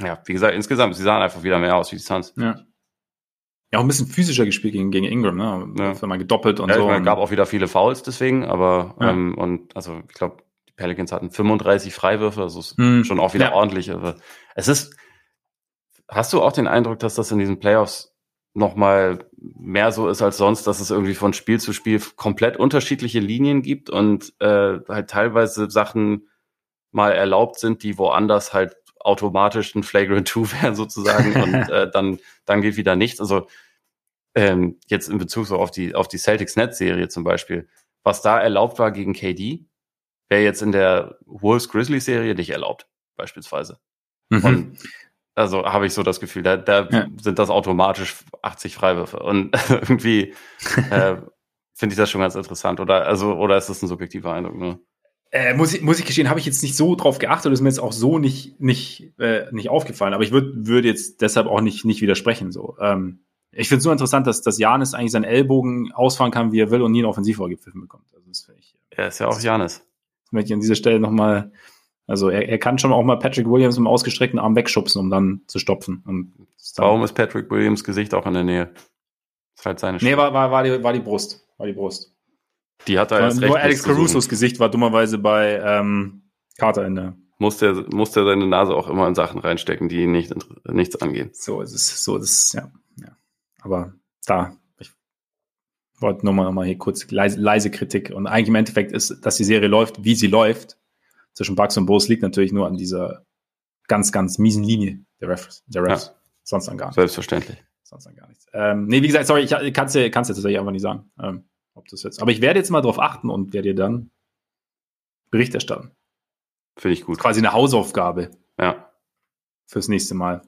Ja, wie gesagt, insgesamt, sie sahen einfach wieder mehr aus wie die Suns.
Ja. Ja, auch ein bisschen physischer gespielt gegen, gegen Ingram, ne? Ja. Mal gedoppelt und
ja,
so.
Es gab auch wieder viele Fouls deswegen, aber ja. ähm, und also ich glaube, die Pelicans hatten 35 Freiwürfe, also ist mhm. schon auch wieder ordentlich. Aber es ist, Hast du auch den Eindruck, dass das in diesen Playoffs nochmal mehr so ist als sonst, dass es irgendwie von Spiel zu Spiel komplett unterschiedliche Linien gibt und äh, halt teilweise Sachen mal erlaubt sind, die woanders halt automatisch ein Flagrant 2 wären sozusagen und äh, dann, dann geht wieder nichts. Also ähm, jetzt in Bezug so auf die, auf die Celtics-Net-Serie zum Beispiel, was da erlaubt war gegen KD, wäre jetzt in der Wolves-Grizzlies-Serie nicht erlaubt, beispielsweise. Mhm. Und also habe ich so das Gefühl, da, da ja. sind das automatisch 80 Freiwürfe. Und irgendwie äh, finde ich das schon ganz interessant. Oder also, oder ist das ein subjektiver Eindruck? Ne?
Äh, muss, ich, muss ich gestehen, habe ich jetzt nicht so drauf geachtet, ist mir jetzt auch so nicht, nicht, äh, nicht aufgefallen. Aber ich würde würd jetzt deshalb auch nicht, nicht widersprechen. So. Ähm, ich finde es nur interessant, dass, dass Janis eigentlich seinen Ellbogen ausfahren kann, wie er will und nie einen Offensivrohr gepfiffen bekommt. Also das
ich, er ist ja auch Janis.
Das möchte ich an dieser Stelle nochmal, also er, er kann schon auch mal Patrick Williams mit dem ausgestreckten Arm wegschubsen, um dann zu stopfen. Und
Warum ist Patrick Williams Gesicht auch in der Nähe? Das
ist halt seine Stimme. Nee, war, war, war, die, war die Brust. War die Brust.
Die hat er erst
recht. Nur Alex Carusos Gesicht war dummerweise bei ähm, Carter in der.
Musste er, musste er seine Nase auch immer in Sachen reinstecken, die ihn nicht, nichts angehen.
So ist es, so ist es, ja. ja. Aber da, ich wollte nur mal, mal hier kurz leise, leise Kritik. Und eigentlich im Endeffekt ist, dass die Serie läuft, wie sie läuft, zwischen Bucks und Bulls liegt natürlich nur an dieser ganz, ganz miesen Linie der Refs. Der Refs. Ja. Sonst dann gar
nichts. Selbstverständlich.
Sonst dann gar nichts. Ähm, nee, wie gesagt, sorry, ich kann es dir tatsächlich einfach nicht sagen. Ähm, ob das jetzt. Aber ich werde jetzt mal darauf achten und werde dir dann Bericht erstatten.
Finde ich gut.
Quasi eine Hausaufgabe.
Ja.
Fürs nächste Mal.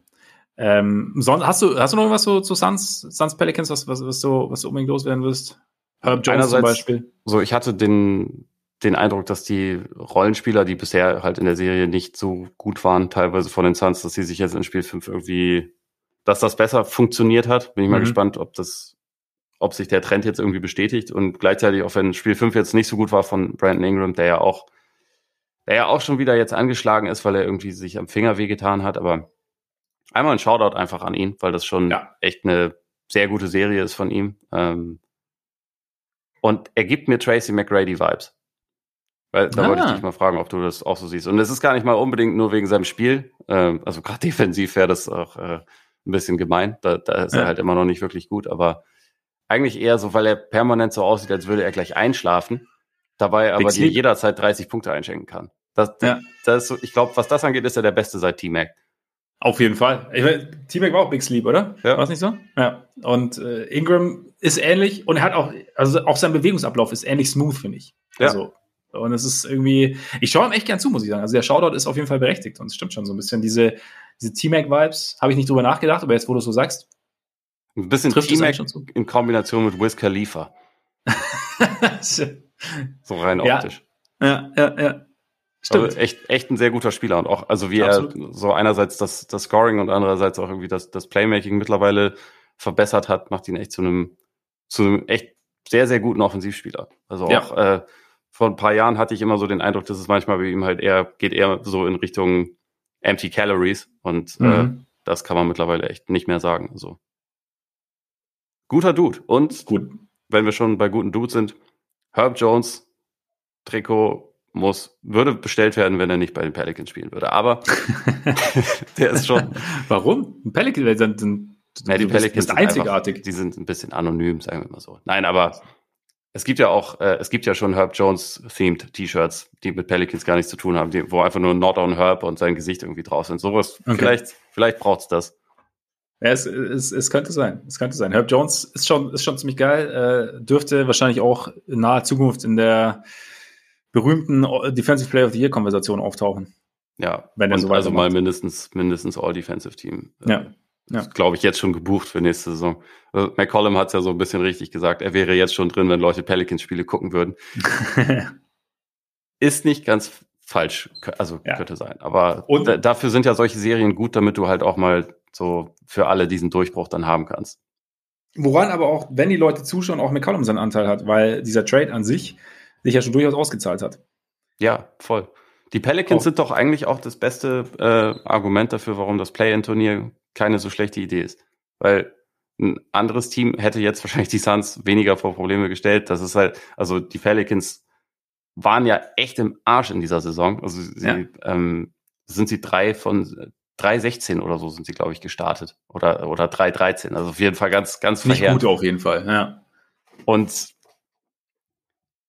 Ähm, sonst, hast du, hast du noch was so zu Suns, Suns Pelicans, was, was, was, du, was du unbedingt loswerden wirst?
Herb Jones zum Beispiel. So, ich hatte den, den Eindruck, dass die Rollenspieler, die bisher halt in der Serie nicht so gut waren, teilweise von den Suns, dass sie sich jetzt in Spiel 5 irgendwie, dass das besser funktioniert hat. Bin ich mal mhm. gespannt, ob das ob sich der Trend jetzt irgendwie bestätigt und gleichzeitig, auch wenn Spiel 5 jetzt nicht so gut war von Brandon Ingram, der ja auch, der ja auch schon wieder jetzt angeschlagen ist, weil er irgendwie sich am Finger wehgetan hat, aber einmal ein Shoutout einfach an ihn, weil das schon ja. echt eine sehr gute Serie ist von ihm. Ähm, und er gibt mir Tracy McGrady Vibes. Weil, da ah. wollte ich ah. dich mal fragen, ob du das auch so siehst. Und es ist gar nicht mal unbedingt nur wegen seinem Spiel. Ähm, also gerade defensiv wäre das auch äh, ein bisschen gemein. Da, da ist ja. er halt immer noch nicht wirklich gut, aber eigentlich eher so, weil er permanent so aussieht, als würde er gleich einschlafen, dabei aber dir jederzeit 30 Punkte einschenken kann. Das, ja. das ist so, ich glaube, was das angeht, ist er der Beste seit T-Mac.
Auf jeden Fall. T-Mac war auch Big Sleep, oder? Ja. War es nicht so? Ja. Und äh, Ingram ist ähnlich und er hat auch, also auch sein Bewegungsablauf ist ähnlich smooth, finde ich. Ja. Also, und es ist irgendwie, ich schaue ihm echt gern zu, muss ich sagen. Also der Shoutout ist auf jeden Fall berechtigt und es stimmt schon so ein bisschen. Diese, diese T-Mac-Vibes habe ich nicht drüber nachgedacht, aber jetzt, wo du es so sagst,
ein bisschen T-Mac in Kombination mit Wiz Khalifa. so rein
ja.
optisch.
Ja, ja, ja. Stimmt.
Also echt, echt ein sehr guter Spieler und auch, also wie Absolut. er so einerseits das, das Scoring und andererseits auch irgendwie das, das Playmaking mittlerweile verbessert hat, macht ihn echt zu einem, zu einem echt sehr, sehr guten Offensivspieler. Also ja. auch äh, vor ein paar Jahren hatte ich immer so den Eindruck, dass es manchmal bei ihm halt eher, geht eher so in Richtung Empty Calories und äh, mhm. äh, das kann man mittlerweile echt nicht mehr sagen. Also Guter Dude. Und Gut. wenn wir schon bei guten Dudes sind, Herb Jones, Trikot muss, würde bestellt werden, wenn er nicht bei den Pelicans spielen würde. Aber der ist schon.
Warum? Ein Pelican sind, sind
ja, die Pelicans sind einzigartig. Einfach, die sind ein bisschen anonym, sagen wir mal so. Nein, aber es gibt ja auch, äh, es gibt ja schon Herb Jones themed T-Shirts, die mit Pelicans gar nichts zu tun haben, die, wo einfach nur Not on Herb und sein Gesicht irgendwie drauf sind. Sowas, okay. vielleicht, vielleicht braucht's das.
Ja, es, es, es könnte sein. Es könnte sein. Herb Jones ist schon, ist schon ziemlich geil. Äh, dürfte wahrscheinlich auch in naher Zukunft in der berühmten Defensive Player of the Year Konversation auftauchen.
Ja, wenn er so also mal mindestens, mindestens All-Defensive Team.
Äh, ja. Ja.
glaube ich, jetzt schon gebucht für nächste Saison. Also McCollum hat es ja so ein bisschen richtig gesagt. Er wäre jetzt schon drin, wenn Leute Pelicans-Spiele gucken würden. ist nicht ganz falsch, also ja. könnte sein. Aber Und, dafür sind ja solche Serien gut, damit du halt auch mal so für alle diesen Durchbruch dann haben kannst.
Woran aber auch, wenn die Leute zuschauen, auch McCollum seinen Anteil hat, weil dieser Trade an sich sich ja schon durchaus ausgezahlt hat.
Ja, voll. Die Pelicans auch. sind doch eigentlich auch das beste äh, Argument dafür, warum das Play-in-Turnier keine so schlechte Idee ist. Weil ein anderes Team hätte jetzt wahrscheinlich die Suns weniger vor Probleme gestellt. Das ist halt, also die Pelicans waren ja echt im Arsch in dieser Saison. Also sie, ja. ähm, sind sie drei von 3,16 oder so sind sie, glaube ich, gestartet. Oder, oder 3,13. Also auf jeden Fall ganz, ganz
Nicht verheerend. gut auf jeden Fall, ja.
Und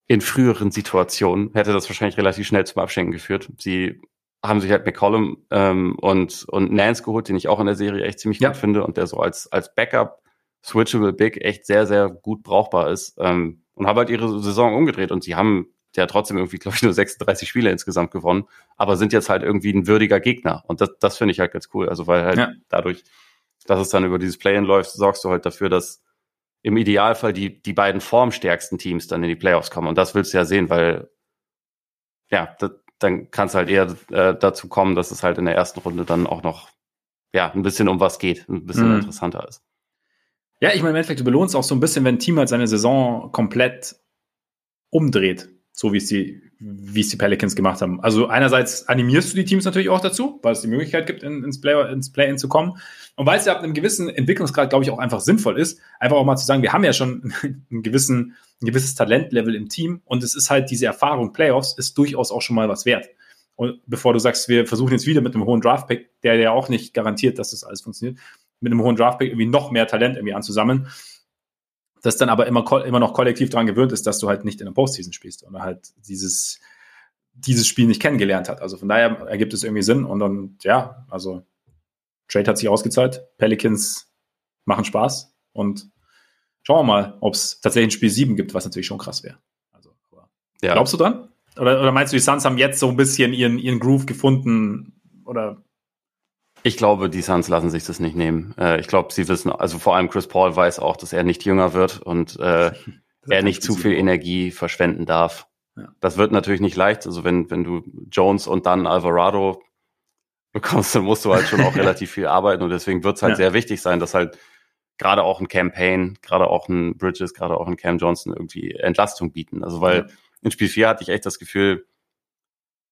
in früheren Situationen hätte das wahrscheinlich relativ schnell zum Abschenken geführt. Sie haben sich halt McCollum ähm, und, und Nance geholt, den ich auch in der Serie echt ziemlich ja. gut finde und der so als, als Backup Switchable Big echt sehr, sehr gut brauchbar ist. Ähm, und haben halt ihre Saison umgedreht und sie haben hat trotzdem irgendwie, glaube ich, nur 36 Spiele insgesamt gewonnen, aber sind jetzt halt irgendwie ein würdiger Gegner. Und das, das finde ich halt ganz cool. Also weil halt ja. dadurch, dass es dann über dieses Play-in läuft, sorgst du halt dafür, dass im Idealfall die, die beiden formstärksten Teams dann in die Playoffs kommen. Und das willst du ja sehen, weil ja, das, dann kann es halt eher äh, dazu kommen, dass es halt in der ersten Runde dann auch noch ja, ein bisschen um was geht, ein bisschen mhm. interessanter ist.
Ja, ich meine, im Endeffekt, du belohnst auch so ein bisschen, wenn ein Team halt seine Saison komplett umdreht, so wie es die, wie es die Pelicans gemacht haben. Also einerseits animierst du die Teams natürlich auch dazu, weil es die Möglichkeit gibt, in, ins Play ins Play-in zu kommen. Und weil es ja ab einem gewissen Entwicklungsgrad, glaube ich, auch einfach sinnvoll ist, einfach auch mal zu sagen, wir haben ja schon einen gewissen, ein gewisses Talentlevel im Team und es ist halt diese Erfahrung Playoffs ist durchaus auch schon mal was wert. Und bevor du sagst, wir versuchen jetzt wieder mit einem hohen Draftpick, der ja auch nicht garantiert, dass das alles funktioniert, mit einem hohen Draftpick irgendwie noch mehr Talent irgendwie anzusammeln, das dann aber immer, immer noch kollektiv daran gewöhnt ist, dass du halt nicht in der Postseason spielst oder halt dieses, dieses Spiel nicht kennengelernt hat. Also von daher ergibt es irgendwie Sinn und dann, ja, also Trade hat sich ausgezahlt, Pelicans machen Spaß und schauen wir mal, ob es tatsächlich ein Spiel 7 gibt, was natürlich schon krass wäre. Also, ja. Glaubst du dran? Oder, oder meinst du, die Suns haben jetzt so ein bisschen ihren, ihren Groove gefunden? Oder
ich glaube, die Suns lassen sich das nicht nehmen. Äh, ich glaube, sie wissen, also vor allem Chris Paul weiß auch, dass er nicht jünger wird und äh, er nicht zu viel Energie verschwenden darf. Ja. Das wird natürlich nicht leicht. Also wenn, wenn du Jones und dann Alvarado bekommst, dann musst du halt schon auch relativ viel arbeiten und deswegen wird es halt ja. sehr wichtig sein, dass halt gerade auch ein Campaign, gerade auch ein Bridges, gerade auch ein Cam Johnson irgendwie Entlastung bieten. Also weil ja. in Spiel 4 hatte ich echt das Gefühl,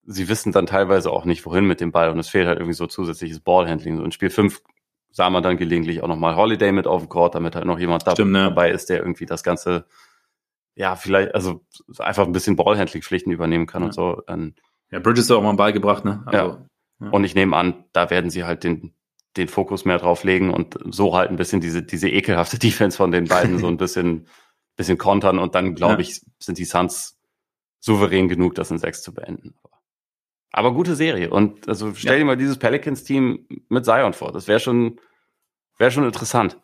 sie wissen dann teilweise auch nicht, wohin mit dem Ball und es fehlt halt irgendwie so zusätzliches Ballhandling. So in Spiel 5 sah man dann gelegentlich auch nochmal Holiday mit auf dem Court, damit halt noch jemand Stimmt, ne? dabei ist, der irgendwie das Ganze, ja, vielleicht, also einfach ein bisschen Ballhandling-Pflichten übernehmen kann ja. und so.
Und, ja, Bridges hat auch mal einen Ball gebracht, ne?
Also, ja. Ja. Und ich nehme an, da werden sie halt den, den Fokus mehr drauf legen und so halt ein bisschen diese, diese ekelhafte Defense von den beiden so ein bisschen, bisschen kontern und dann, glaube ja. ich, sind die Suns souverän genug, das in sechs zu beenden. Aber gute Serie. Und also stell ja. dir mal dieses Pelicans-Team mit Zion vor. Das wäre schon, wäre schon interessant.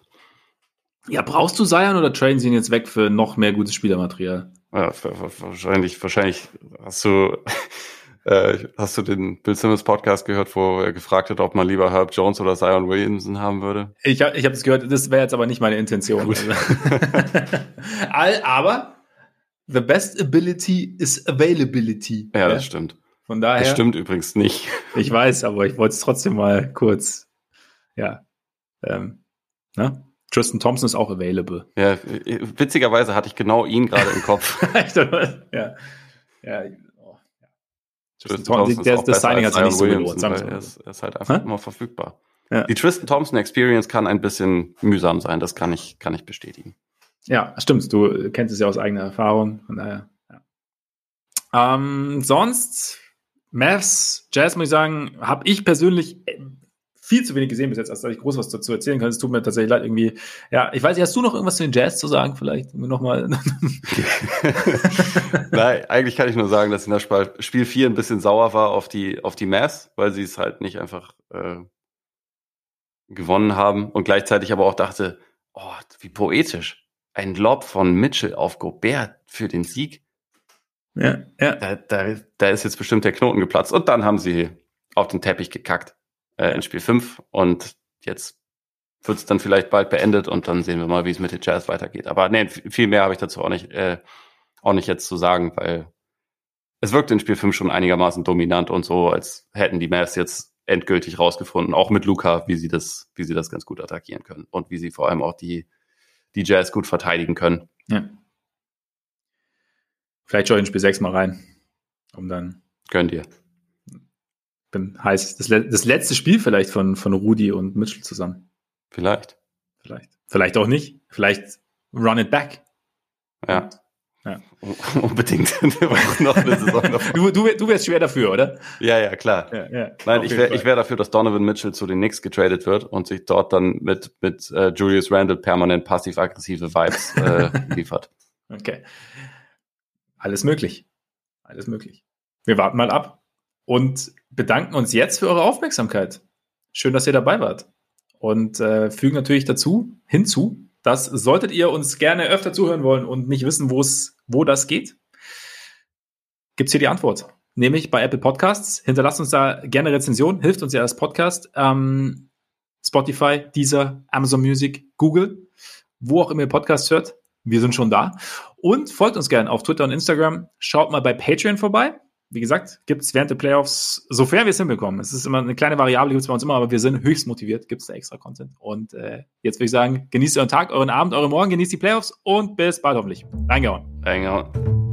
Ja, brauchst du Zion oder traden sie ihn jetzt weg für noch mehr gutes Spielermaterial?
Ja, wahrscheinlich, wahrscheinlich hast du, äh, hast du den Bill Simmons Podcast gehört, wo er gefragt hat, ob man lieber Herb Jones oder Zion Williamson haben würde?
Ich, ich habe es gehört, das wäre jetzt aber nicht meine Intention. Also. aber the best ability is availability.
Ja, das stimmt.
Von daher. Das
stimmt übrigens nicht.
Ich weiß, aber ich wollte es trotzdem mal kurz. Ja. Ähm, ne? Tristan Thompson ist auch available.
Ja, witzigerweise hatte ich genau ihn gerade im Kopf.
ja. Ja. Ja. Tristan Thompson, der, das Signing hat sich nicht so gelohnt.
Er ist, ist halt einfach Hä? immer verfügbar. Ja. Die Tristan Thompson Experience kann ein bisschen mühsam sein, das kann ich, kann ich bestätigen.
Ja, stimmt. Du kennst es ja aus eigener Erfahrung. Von daher, ja. Ähm, sonst Mavs, Jazz, muss ich sagen, habe ich persönlich viel zu wenig gesehen bis jetzt, als dass ich groß was dazu erzählen kann. Es tut mir tatsächlich leid, irgendwie. Ja, ich weiß nicht, hast du noch irgendwas zu den Jazz zu sagen, vielleicht? Nochmal.
Nein, eigentlich kann ich nur sagen, dass in der Spiel 4 ein bisschen sauer war auf die, auf die Mavs, weil sie es halt nicht einfach äh, gewonnen haben und gleichzeitig aber auch dachte, oh, wie poetisch. Ein Lob von Mitchell auf Gobert für den Sieg.
Ja, ja.
Da, da, da ist jetzt bestimmt der Knoten geplatzt. Und dann haben sie auf den Teppich gekackt äh, in Spiel 5. Und jetzt wird es dann vielleicht bald beendet und dann sehen wir mal, wie es mit den Jazz weitergeht. Aber nee, viel mehr habe ich dazu auch nicht, äh, auch nicht jetzt zu sagen, weil es wirkt in Spiel 5 schon einigermaßen dominant und so, als hätten die Mavs jetzt endgültig rausgefunden, auch mit Luca, wie sie das, wie sie das ganz gut attackieren können und wie sie vor allem auch die, die Jazz gut verteidigen können.
Ja. Vielleicht schaue ich in Spiel 6 mal rein. Um dann.
Gönn dir.
Bin heiß. Das, das letzte Spiel vielleicht von, von Rudi und Mitchell zusammen.
Vielleicht.
Vielleicht. Vielleicht auch nicht. Vielleicht run it back.
Ja. ja. Unbedingt. noch eine
Saison du, du, du wärst schwer dafür, oder?
Ja, ja, klar. Ja, ja, Nein, ich wäre wär dafür, dass Donovan Mitchell zu den Knicks getradet wird und sich dort dann mit, mit äh, Julius Randle permanent passiv-aggressive Vibes äh, liefert.
Okay alles möglich. Alles möglich. Wir warten mal ab und bedanken uns jetzt für eure Aufmerksamkeit. Schön, dass ihr dabei wart. Und äh, fügen natürlich dazu, hinzu, dass solltet ihr uns gerne öfter zuhören wollen und nicht wissen, wo es, wo das geht, gibt's hier die Antwort. Nämlich bei Apple Podcasts. Hinterlasst uns da gerne Rezension, hilft uns ja als Podcast. Ähm, Spotify, Deezer, Amazon Music, Google, wo auch immer ihr Podcasts hört. Wir sind schon da. Und folgt uns gerne auf Twitter und Instagram. Schaut mal bei Patreon vorbei. Wie gesagt, gibt es während der Playoffs, sofern wir es hinbekommen, es ist immer eine kleine Variable, gibt es bei uns immer, aber wir sind höchst motiviert, gibt es da extra Content. Und äh, jetzt würde ich sagen, genießt euren Tag, euren Abend, eure Morgen, genießt die Playoffs und bis bald hoffentlich. Reingehauen.
Reingehauen.